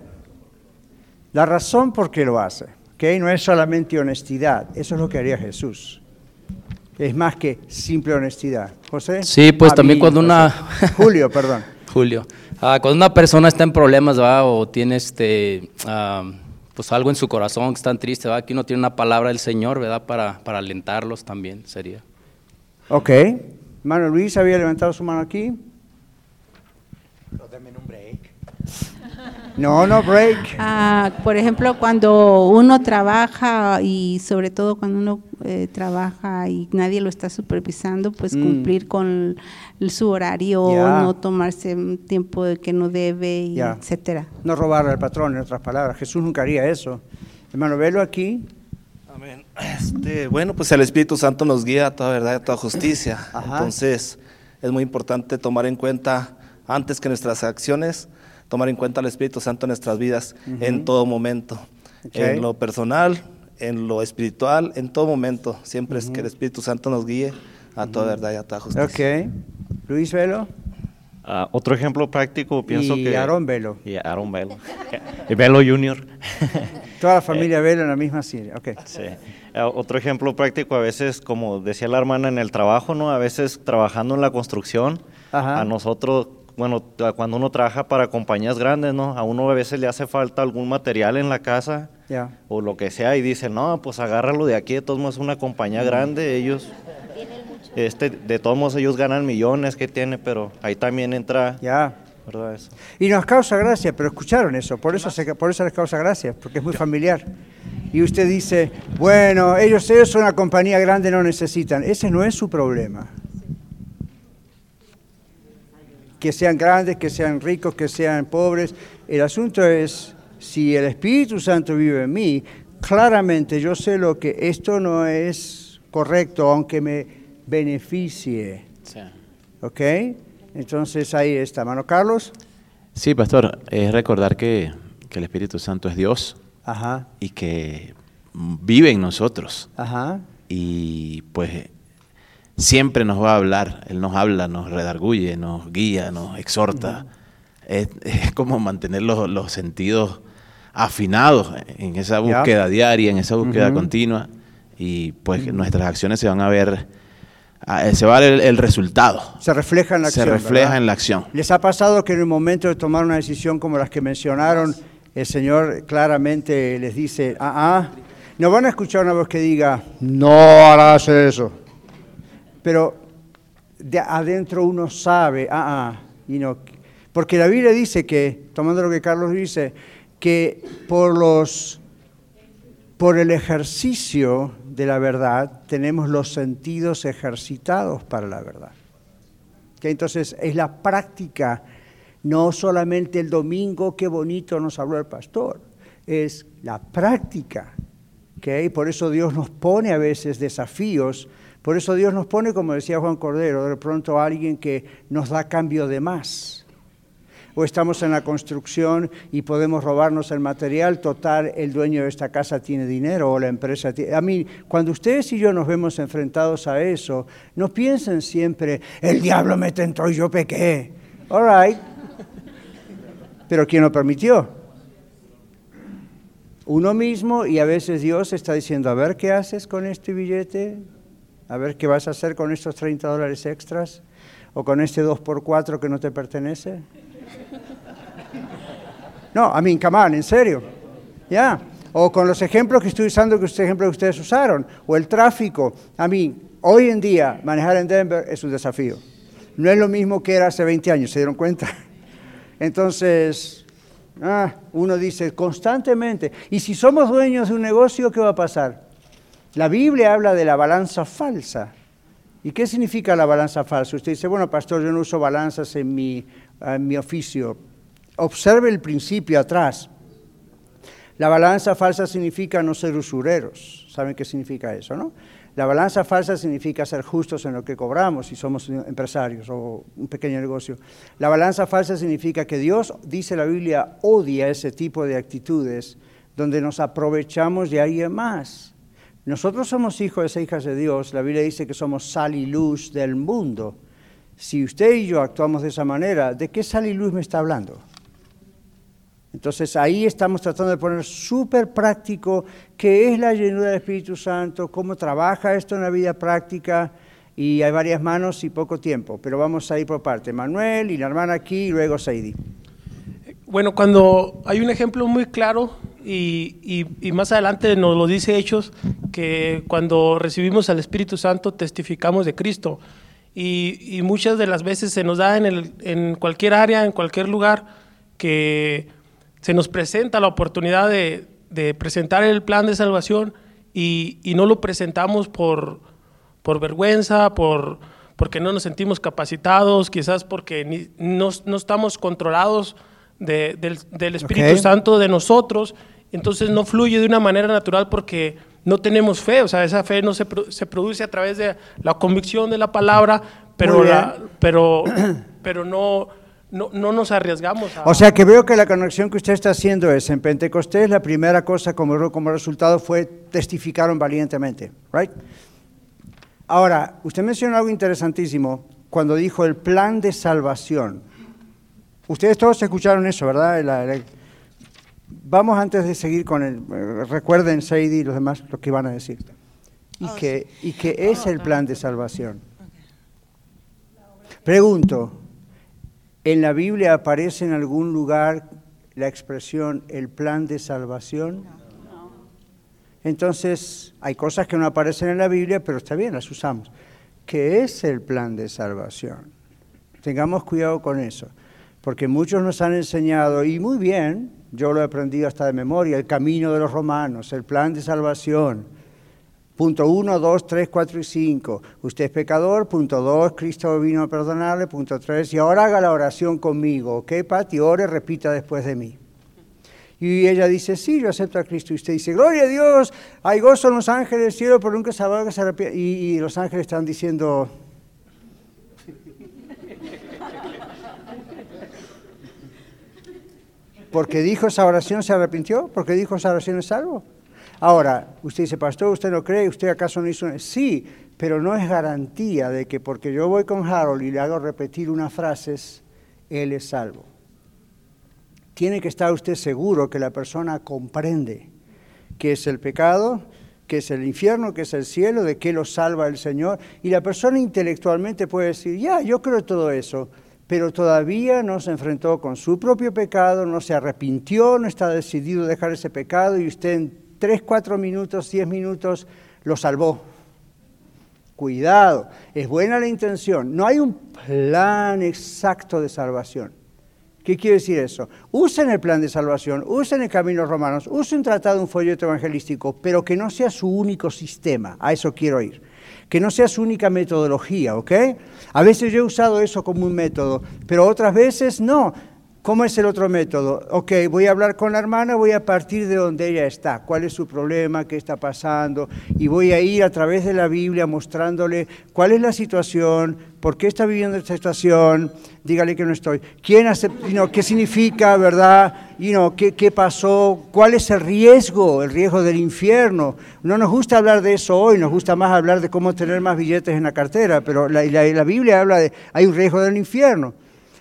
la razón por qué lo hace, ¿ok? No es solamente honestidad, eso es lo que haría Jesús. Es más que simple honestidad. José.
Sí, pues también cuando una...
José. [laughs] Julio, perdón.
Julio. Ah, cuando una persona está en problemas, ¿va? O tiene este, ah, pues algo en su corazón que están triste, ¿va? Aquí uno tiene una palabra del Señor, ¿verdad? Para, para alentarlos también, sería.
Ok. Hermano Luis había levantado su mano aquí. No, no break.
Ah, por ejemplo, cuando uno trabaja y sobre todo cuando uno eh, trabaja y nadie lo está supervisando, pues
Mm.
cumplir con el- su horario,
Ya.
no tomarse un tiempo de que no debe, y
Ya.
etcétera.
No robarle al patrón, en otras palabras. Jesús nunca haría eso. Hermano, velo aquí.
Amén. Este, bueno, pues el Espíritu Santo nos guía a toda verdad y a toda justicia.
Ajá.
Entonces, es muy importante tomar en cuenta, antes que nuestras acciones, tomar en cuenta al Espíritu Santo en nuestras vidas
Ujú.
en todo momento.
Ok.
En lo personal, en lo espiritual, en todo momento. Siempre es que el Espíritu Santo nos guíe a toda verdad y a toda justicia.
Ok. Luis, velo.
Ah, otro ejemplo práctico, pienso
y
que...
Aarón Velo.
Y Aaron Velo. [laughs] y Velo Junior. [laughs]
Toda la familia Velo en la misma serie. Okay.
Sí. Eh, otro ejemplo práctico, a veces, como decía la hermana en el trabajo, ¿no? A veces trabajando en la construcción,
Ajá.
a nosotros, bueno, cuando uno trabaja para compañías grandes, ¿no? A uno a veces le hace falta algún material en la casa o lo que sea y dice, no, pues agárralo de aquí, de todos modos es una compañía grande, ellos, este, de todos modos ellos ganan millones que tiene, pero ahí también entra,
Ya.
¿verdad? Eso.
Y nos causa gracia, pero escucharon eso, por eso, se- por eso les causa gracia, porque es muy familiar. Y usted dice, bueno, ellos, ellos son una compañía grande, no necesitan. Ese no es su problema. Que sean grandes, que sean ricos, que sean pobres. El asunto es, si el Espíritu Santo vive en mí, claramente yo sé lo que esto no es correcto, aunque me beneficie. ¿Ok? Entonces ahí está. Mano Carlos.
Sí, pastor, es recordar que, que el Espíritu Santo es Dios
Ajá.
y que vive en nosotros.
Ajá.
Y pues siempre nos va a hablar, Él nos habla, nos redarguye, nos guía, nos exhorta. es, es como mantener los, los sentidos afinados en esa búsqueda diaria, en esa búsqueda continua. Y pues nuestras acciones se van a ver, ah, se va a ver el, el resultado.
Se refleja en la
Se
acción.
refleja
¿verdad?
en la acción.
¿Les ha pasado que en el momento de tomar una decisión como las que mencionaron, el Señor claramente les dice, ah, ah, no van a escuchar una voz que diga, no harás eso. Pero de adentro uno sabe, ah, ah, y no. Porque la Biblia dice que, tomando lo que Carlos dice, que por los por el ejercicio de la verdad tenemos los sentidos ejercitados para la verdad. Que entonces es la práctica, no solamente el domingo, qué bonito nos habló el pastor, es la práctica. ¿ok? Por eso Dios nos pone a veces desafíos, por eso Dios nos pone, como decía Juan Cordero, de pronto a alguien que nos da cambio de más. O estamos en la construcción y podemos robarnos el material, total, el dueño de esta casa tiene dinero o la empresa tiene... A mí, cuando ustedes y yo nos vemos enfrentados a eso, no piensen siempre, el diablo me tentó y yo pequé. All right. Pero ¿quién lo permitió? Uno mismo y a veces Dios está diciendo, a ver qué haces con este billete, a ver qué vas a hacer con estos 30 dólares extras o con este 2x4 que no te pertenece. No, a mí, come on, en serio. Ya. O con los ejemplos que estoy usando, que ejemplos que ustedes usaron. O el tráfico. A mí, hoy en día, manejar en Denver es un desafío. No es lo mismo que era hace 20 años, ¿se dieron cuenta? Entonces, ah, uno dice constantemente, y si somos dueños de un negocio, ¿qué va a pasar? La Biblia habla de la balanza falsa. ¿Y qué significa la balanza falsa? Usted dice, bueno, pastor, yo no uso balanzas en mi, en mi oficio. Observe el principio atrás. La balanza falsa significa no ser usureros. ¿Saben qué significa eso, no? La balanza falsa significa ser justos en lo que cobramos si somos empresarios o un pequeño negocio. La balanza falsa significa que Dios, dice la Biblia, odia ese tipo de actitudes donde nos aprovechamos de alguien más. Nosotros somos hijos e hijas de Dios. La Biblia dice que somos sal y luz del mundo. Si usted y yo actuamos de esa manera, ¿de qué sal y luz me está hablando? Entonces ahí estamos tratando de poner súper práctico qué es la llenura del Espíritu Santo, cómo trabaja esto en la vida práctica y hay varias manos y poco tiempo, pero vamos a ir por parte. Manuel y la hermana aquí y luego Saidi.
Bueno, cuando hay un ejemplo muy claro y, y- y más adelante nos lo dice Hechos, que cuando recibimos al Espíritu Santo testificamos de Cristo. Y, y muchas de las veces se nos da en, el- en cualquier área, en cualquier lugar, que se nos presenta la oportunidad de, de presentar el plan de salvación y, no lo presentamos por, por vergüenza, por, porque no nos sentimos capacitados, quizás porque ni- no, no estamos controlados de- del, del Espíritu. Santo de nosotros, entonces no fluye de una manera natural porque no tenemos fe, o sea, esa fe no se, se produce a través de la convicción de la palabra, pero, la- pero, pero no, no, no nos arriesgamos a...
O sea que veo que la conexión que usted está haciendo es, en Pentecostés la primera cosa como, como resultado fue testificaron valientemente, right? Ahora, usted mencionó algo interesantísimo cuando dijo el plan de salvación. Ustedes todos escucharon eso, ¿verdad? La- la- Vamos antes de seguir con el... eh, Recuerden, Sadie y los demás, lo que van a decir. Y que, y que es el plan de salvación. Pregunto, ¿en la Biblia aparece en algún lugar la expresión el plan de salvación? Entonces, hay cosas que no aparecen en la Biblia, pero está bien, las usamos. ¿Qué es el plan de salvación? Tengamos cuidado con eso, porque muchos nos han enseñado, y muy bien, yo lo he aprendido hasta de memoria, el camino de los romanos, el plan de salvación. Punto 1, 2, 3, 4 y 5. Usted es pecador. Punto 2, Cristo vino a perdonarle. Punto 3, y ahora haga la oración conmigo. ¿Ok, Pati? Ore, repita después de mí. Y ella dice, sí, yo acepto a Cristo. Y usted dice, gloria a Dios, hay gozo en los ángeles del cielo, pero nunca sabrá que se arrepiente. Y, y los ángeles están diciendo, porque dijo esa oración se arrepintió, porque dijo esa oración es salvo. Ahora, usted dice, pastor, ¿usted no cree? ¿Usted acaso no hizo? una-?" Sí, pero no es garantía de que porque yo voy con Harold y le hago repetir unas frases, él es salvo. Tiene que estar usted seguro que la persona comprende qué es el pecado, qué es el infierno, qué es el cielo, de qué lo salva el Señor. Y la persona intelectualmente puede decir, ya, yo creo todo eso, pero todavía no se enfrentó con su propio pecado, no se arrepintió, no está decidido a dejar ese pecado y usted en 3, 4 minutos, 10 minutos lo salvó. Cuidado, es buena la intención, no hay un plan exacto de salvación. ¿Qué quiere decir eso? Usen el plan de salvación, usen el camino romanos, usen un tratado, un folleto evangelístico, pero que no sea su único sistema. A eso quiero ir. Que no sea su única metodología, ¿ok? A veces yo he usado eso como un método, pero otras veces no. ¿Cómo es el otro método? Ok, voy a hablar con la hermana, voy a partir de donde ella está, cuál es su problema, qué está pasando, y voy a ir a través de la Biblia mostrándole cuál es la situación, por qué está viviendo esta situación, dígale que no estoy, quién know, qué significa, ¿verdad? ¿qué, ¿Qué pasó? ¿Cuál es el riesgo? El riesgo del infierno. No nos gusta hablar de eso hoy, nos gusta más hablar de cómo tener más billetes en la cartera, pero la, la, la Biblia habla de, hay un riesgo del infierno.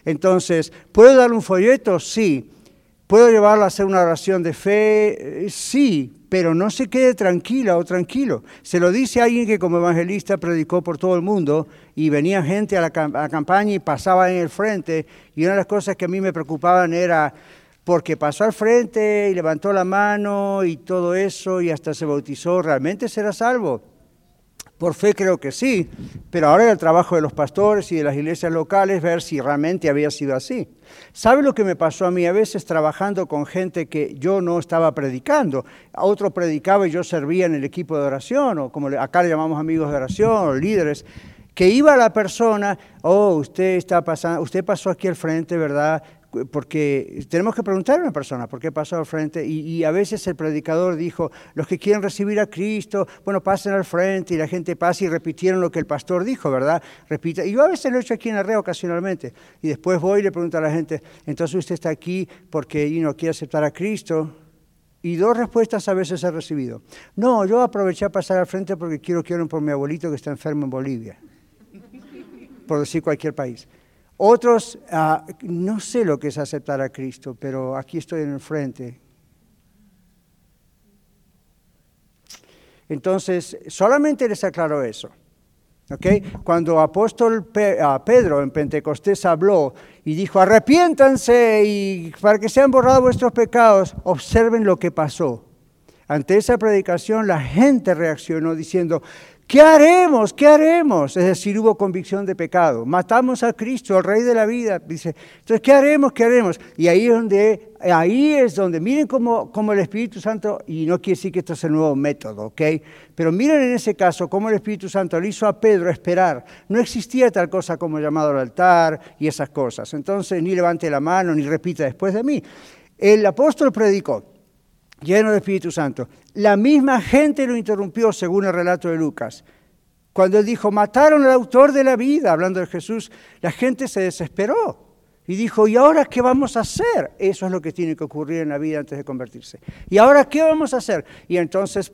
Entonces, ¿puedo darle un folleto? Sí. ¿Puedo llevarla a hacer una oración de fe? Eh, Sí, pero no se quede tranquila o tranquilo. Se lo dice alguien que como evangelista predicó por todo el mundo y venía gente a la, a la campaña y pasaba en el frente y una de las cosas que a mí me preocupaban era porque pasó al frente y levantó la mano y todo eso y hasta se bautizó, ¿realmente será salvo? Por fe creo que sí, pero ahora el trabajo de los pastores y de las iglesias locales ver si realmente había sido así. ¿Sabe lo que me pasó a mí? A veces trabajando con gente que yo no estaba predicando, a otro predicaba y yo servía en el equipo de oración, o como acá le llamamos amigos de oración, o líderes, que iba la persona, oh, usted está pasando, usted pasó aquí al frente, ¿verdad? Porque tenemos que preguntar a una persona por qué pasó al frente y, y, a veces el predicador dijo, los que quieren recibir a Cristo, bueno, pasen al frente y la gente pasa y repitieron lo que el pastor dijo, ¿verdad? Repita. Y yo a veces lo he hecho aquí en Arreo ocasionalmente y después voy y le pregunto a la gente, entonces usted está aquí porque you know, quiere aceptar a Cristo. Y dos respuestas a veces he recibido. No, yo aproveché a pasar al frente porque quiero que oren por mi abuelito que está enfermo en Bolivia, [laughs] por decir cualquier país. Otros, uh, no sé lo que es aceptar a Cristo, pero aquí estoy en el frente. Entonces, solamente les aclaro eso. ¿okay? Cuando apóstol uh, Pedro en Pentecostés habló y dijo, arrepiéntanse y para que sean borrados vuestros pecados, observen lo que pasó. Ante esa predicación la gente reaccionó diciendo, ¿Qué haremos? ¿Qué haremos? Es decir, hubo convicción de pecado. Matamos a Cristo, al Rey de la vida. Dice, entonces, ¿qué haremos? ¿Qué haremos? Y ahí es donde, ahí es donde, miren cómo, cómo el Espíritu Santo, y no quiere decir que esto es el nuevo método, ¿ok? Pero miren en ese caso cómo el Espíritu Santo le hizo a Pedro esperar. No existía tal cosa como llamado al altar y esas cosas. Entonces, ni levante la mano, ni repita después de mí. El apóstol predicó lleno del Espíritu Santo. La misma gente lo interrumpió, según el relato de Lucas. Cuando él dijo, mataron al autor de la vida, hablando de Jesús, la gente se desesperó y dijo, ¿y ahora qué vamos a hacer? Eso es lo que tiene que ocurrir en la vida antes de convertirse. ¿Y ahora qué vamos a hacer? Y entonces,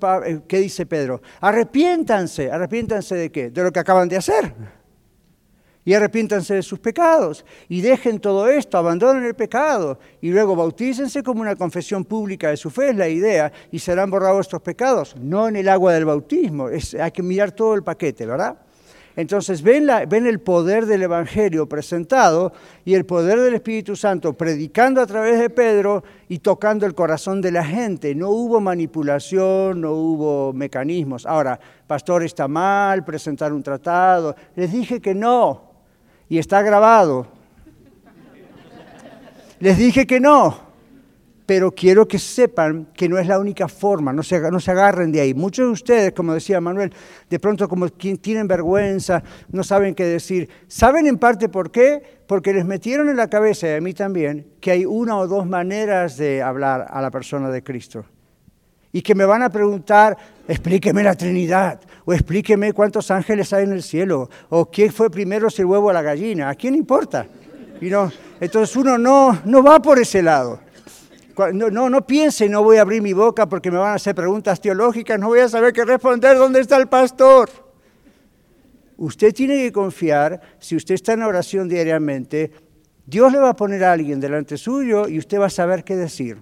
¿qué dice Pedro? Arrepiéntanse. ¿Arrepiéntanse de qué? De lo que acaban de hacer. Y arrepiéntanse de sus pecados y dejen todo esto, abandonen el pecado y luego bautícense como una confesión pública de su fe, es la idea, y serán borrados vuestros pecados, no en el agua del bautismo, hay que mirar todo el paquete, ¿verdad? Entonces ven, la, ven el poder del Evangelio presentado y el poder del Espíritu Santo predicando a través de Pedro y tocando el corazón de la gente. No hubo manipulación, no hubo mecanismos. Ahora, pastor, está mal presentar un tratado. Les dije que no y está grabado. Les dije que no, pero quiero que sepan que no es la única forma, no se, agarren de ahí. Muchos de ustedes, como decía Manuel, de pronto como tienen vergüenza, no saben qué decir. ¿Saben en parte por qué? Porque les metieron en la cabeza, y a mí también, que hay una o dos maneras de hablar a la persona de Cristo. Y que me van a preguntar, explíqueme la Trinidad, o explíqueme cuántos ángeles hay en el cielo, o quién fue primero si el huevo o la gallina, ¿a quién importa? Y no, entonces uno no, no va por ese lado. No, no, no piense, no voy a abrir mi boca porque me van a hacer preguntas teológicas, no voy a saber qué responder, ¿dónde está el pastor? Usted tiene que confiar, si usted está en oración diariamente, Dios le va a poner a alguien delante suyo y usted va a saber qué decir.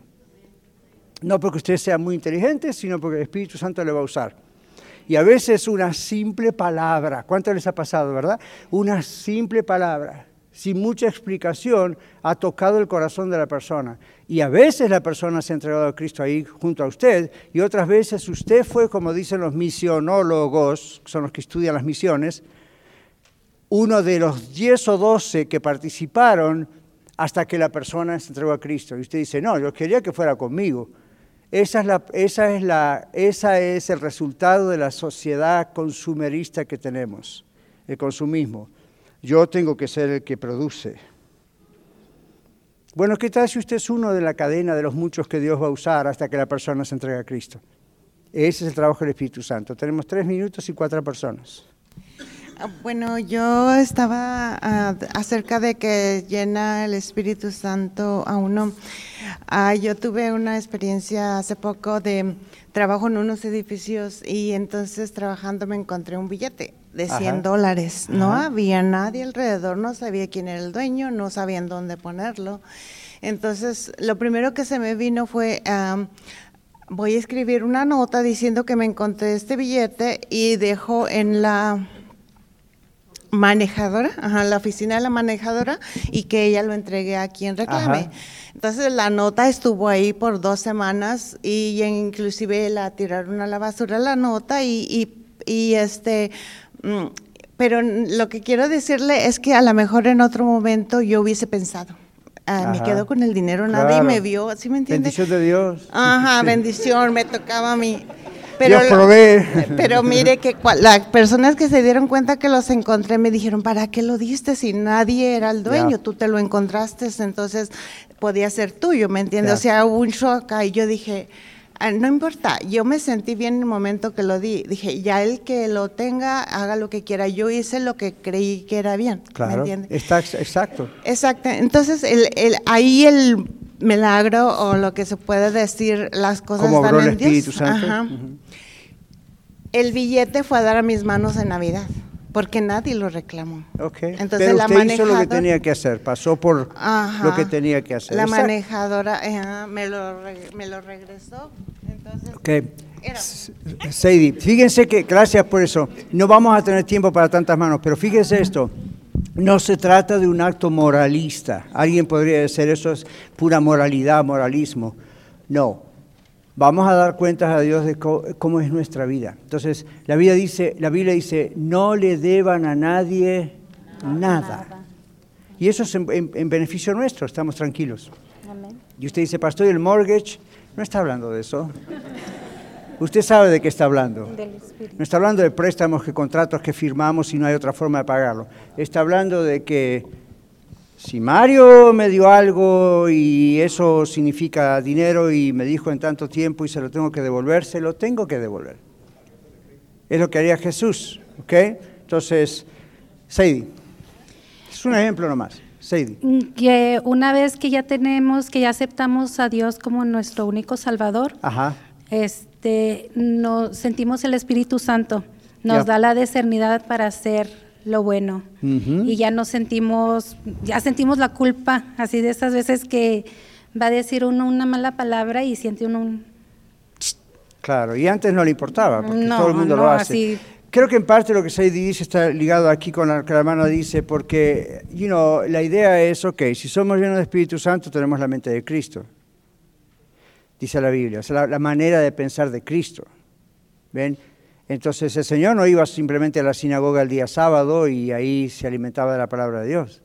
No porque usted sea muy inteligente, sino porque el Espíritu Santo le va a usar. Y a veces una simple palabra, ¿cuánto les ha pasado, verdad? Una simple palabra sin mucha explicación, ha tocado el corazón de la persona. Y a veces la persona se ha entregado a Cristo ahí junto a usted, y otras veces usted fue, como dicen los misionólogos, son los que estudian las misiones, uno de los 10 o 12 que participaron hasta que la persona se entregó a Cristo. Y usted dice, no, yo quería que fuera conmigo. Esa es, la, esa, es la, esa es el resultado de la sociedad consumerista que tenemos, el consumismo. Yo tengo que ser el que produce. Bueno, ¿qué tal si usted es uno de la cadena de los muchos que Dios va a usar hasta que la persona se entregue a Cristo? Ese es el trabajo del Espíritu Santo. Tenemos tres minutos y cuatro personas.
Ah, bueno, yo estaba ah, acerca de que llena el Espíritu Santo a uno. Ah, yo tuve una experiencia hace poco de trabajo en unos edificios y entonces trabajando me encontré un billete de 100 dólares. No había nadie alrededor, no sabía quién era el dueño, no sabían dónde ponerlo. Entonces, lo primero que se me vino fue, voy a escribir una nota diciendo que me encontré este billete y dejo en la manejadora, ajá, la oficina de la manejadora y que ella lo entregue a quien reclame. Entonces la nota estuvo ahí por dos semanas y inclusive la tiraron a la basura la nota y, y, y este Mm, pero lo que quiero decirle es que a lo mejor en otro momento yo hubiese pensado, ah, me quedo con el dinero, nadie me vio, ¿sí me entiende?
Bendición de Dios.
Ajá, [laughs] bendición, me tocaba a mí. Pero, mire que las personas que se dieron cuenta que los encontré me dijeron, ¿para qué lo diste si nadie era el dueño? Tú te lo encontraste, entonces podía ser tuyo, ¿me entiendes? O sea, hubo un shock y yo dije, Ah, no importa, yo me sentí bien en el momento que lo di. Dije, ya el que lo tenga, haga lo que quiera. Yo hice lo que creí que era bien.
Claro, está exacto.
Exacto. Entonces, el, el, ahí el milagro o lo que se puede decir, las cosas
Como
están
el
en
Espíritu
Dios.
Santo.
Ajá. El billete fue a dar a mis manos en Navidad porque nadie lo reclamó.
Okay.
Entonces
Pero
la
usted hizo lo que tenía que hacer, pasó por
Ajá.
lo que tenía que hacer.
La
Exacto.
manejadora eh, me, lo, me lo regresó. Entonces,
Ok. S- Sadie, fíjense que, gracias por eso, no vamos a tener tiempo para tantas manos, pero fíjense esto, no se trata de un acto moralista. Alguien podría decir eso es pura moralidad, moralismo. No, vamos a dar cuentas a Dios de cómo es nuestra vida. Entonces, la, vida dice, la Biblia dice, no le deban a nadie nada. Y eso es en, en- en beneficio nuestro, estamos tranquilos. Y usted dice, pastor, ¿y el mortgage? No está hablando de eso. Usted sabe de qué está hablando. No está hablando de préstamos, que contratos que firmamos y no hay otra forma de pagarlo. Está hablando de que si Mario me dio algo y eso significa dinero y me dijo en tanto tiempo y se lo tengo que devolver, se lo tengo que devolver. Es lo que haría Jesús, ¿ok? Entonces, Sadie, es un ejemplo nomás. Sadie.
que una vez que ya tenemos, que ya aceptamos a Dios como nuestro único Salvador,
Ajá.
este, nos sentimos el Espíritu Santo, nos da la discernidad para hacer lo bueno. Y ya nos sentimos, ya sentimos la culpa, así de esas veces que va a decir uno una mala palabra y siente uno un...
Claro, y antes no le importaba, porque
No,
todo el mundo
no,
lo hace.
así-
Creo que en parte lo que Sadie dice está ligado aquí con lo que la hermana dice, porque, you know, la idea es, ok, si somos llenos de Espíritu Santo, tenemos la mente de Cristo. Dice la Biblia, o sea, la, la manera de pensar de Cristo. ¿Ven? Entonces el Señor no iba simplemente a la sinagoga el día sábado y ahí se alimentaba de la palabra de Dios.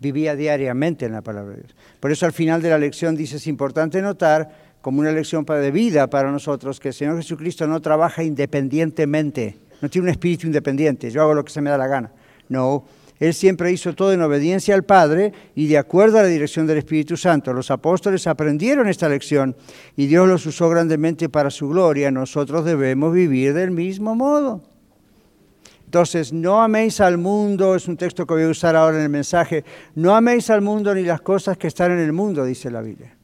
Vivía diariamente en la palabra de Dios. Por eso al final de la lección dice, es importante notar como una lección de vida para nosotros que el Señor Jesucristo no trabaja independientemente, no tiene un espíritu independiente, yo hago lo que se me da la gana. No, Él siempre hizo todo en obediencia al Padre y de acuerdo a la dirección del Espíritu Santo. Los apóstoles aprendieron esta lección y Dios los usó grandemente para su gloria. Nosotros debemos vivir del mismo modo. Entonces, no améis al mundo, es un texto que voy a usar ahora en el mensaje, no améis al mundo ni las cosas que están en el mundo, dice la Biblia.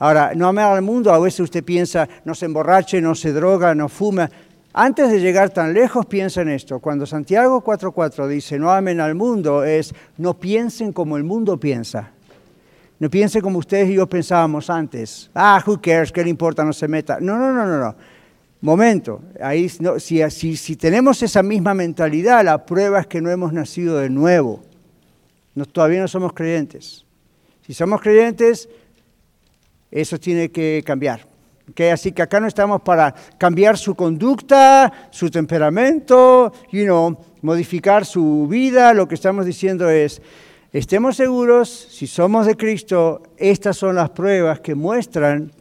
Ahora, no amar al mundo, a veces usted piensa, no se emborrache, no se droga, no fuma. Antes de llegar tan lejos, piensa en esto. Cuando Santiago 4.4 dice, no amen al mundo, es no piensen como el mundo piensa. No piensen como ustedes y yo pensábamos antes. Ah, who cares, ¿qué le importa? No se meta. No, no, no, no, no. Momento, ahí, no, si, si, si tenemos esa misma mentalidad, la prueba es que no hemos nacido de nuevo. No, todavía no somos creyentes. Si somos creyentes, eso tiene que cambiar. ¿Ok? Así que acá no estamos para cambiar su conducta, su temperamento, you know, modificar su vida. Lo que estamos diciendo es, estemos seguros, si somos de Cristo, estas son las pruebas que muestran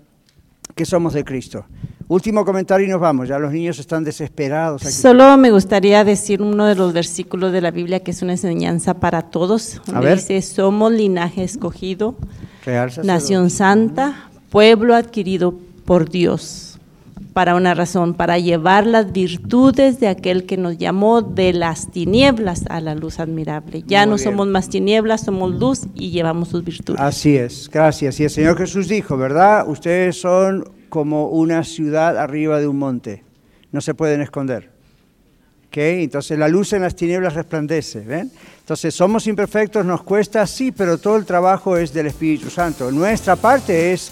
que somos de Cristo. Último comentario y nos vamos. Ya los niños están desesperados. Aquí.
Solo me gustaría decir uno de los versículos de la Biblia que es una enseñanza para todos.
A ver.
dice, somos linaje escogido, nación santa, pueblo adquirido por Dios, para una razón, para llevar las virtudes de aquel que nos llamó de las tinieblas a la luz admirable. Ya
Muy
no
bien.
somos más tinieblas, somos luz y llevamos sus virtudes.
Así es, gracias. Y el Señor Jesús dijo, ¿verdad? Ustedes son como una ciudad arriba de un monte. No se pueden esconder. ¿Ok? Entonces la luz en las tinieblas resplandece, ¿ven? Entonces somos imperfectos, nos cuesta, sí, pero todo el trabajo es del Espíritu Santo. Nuestra parte es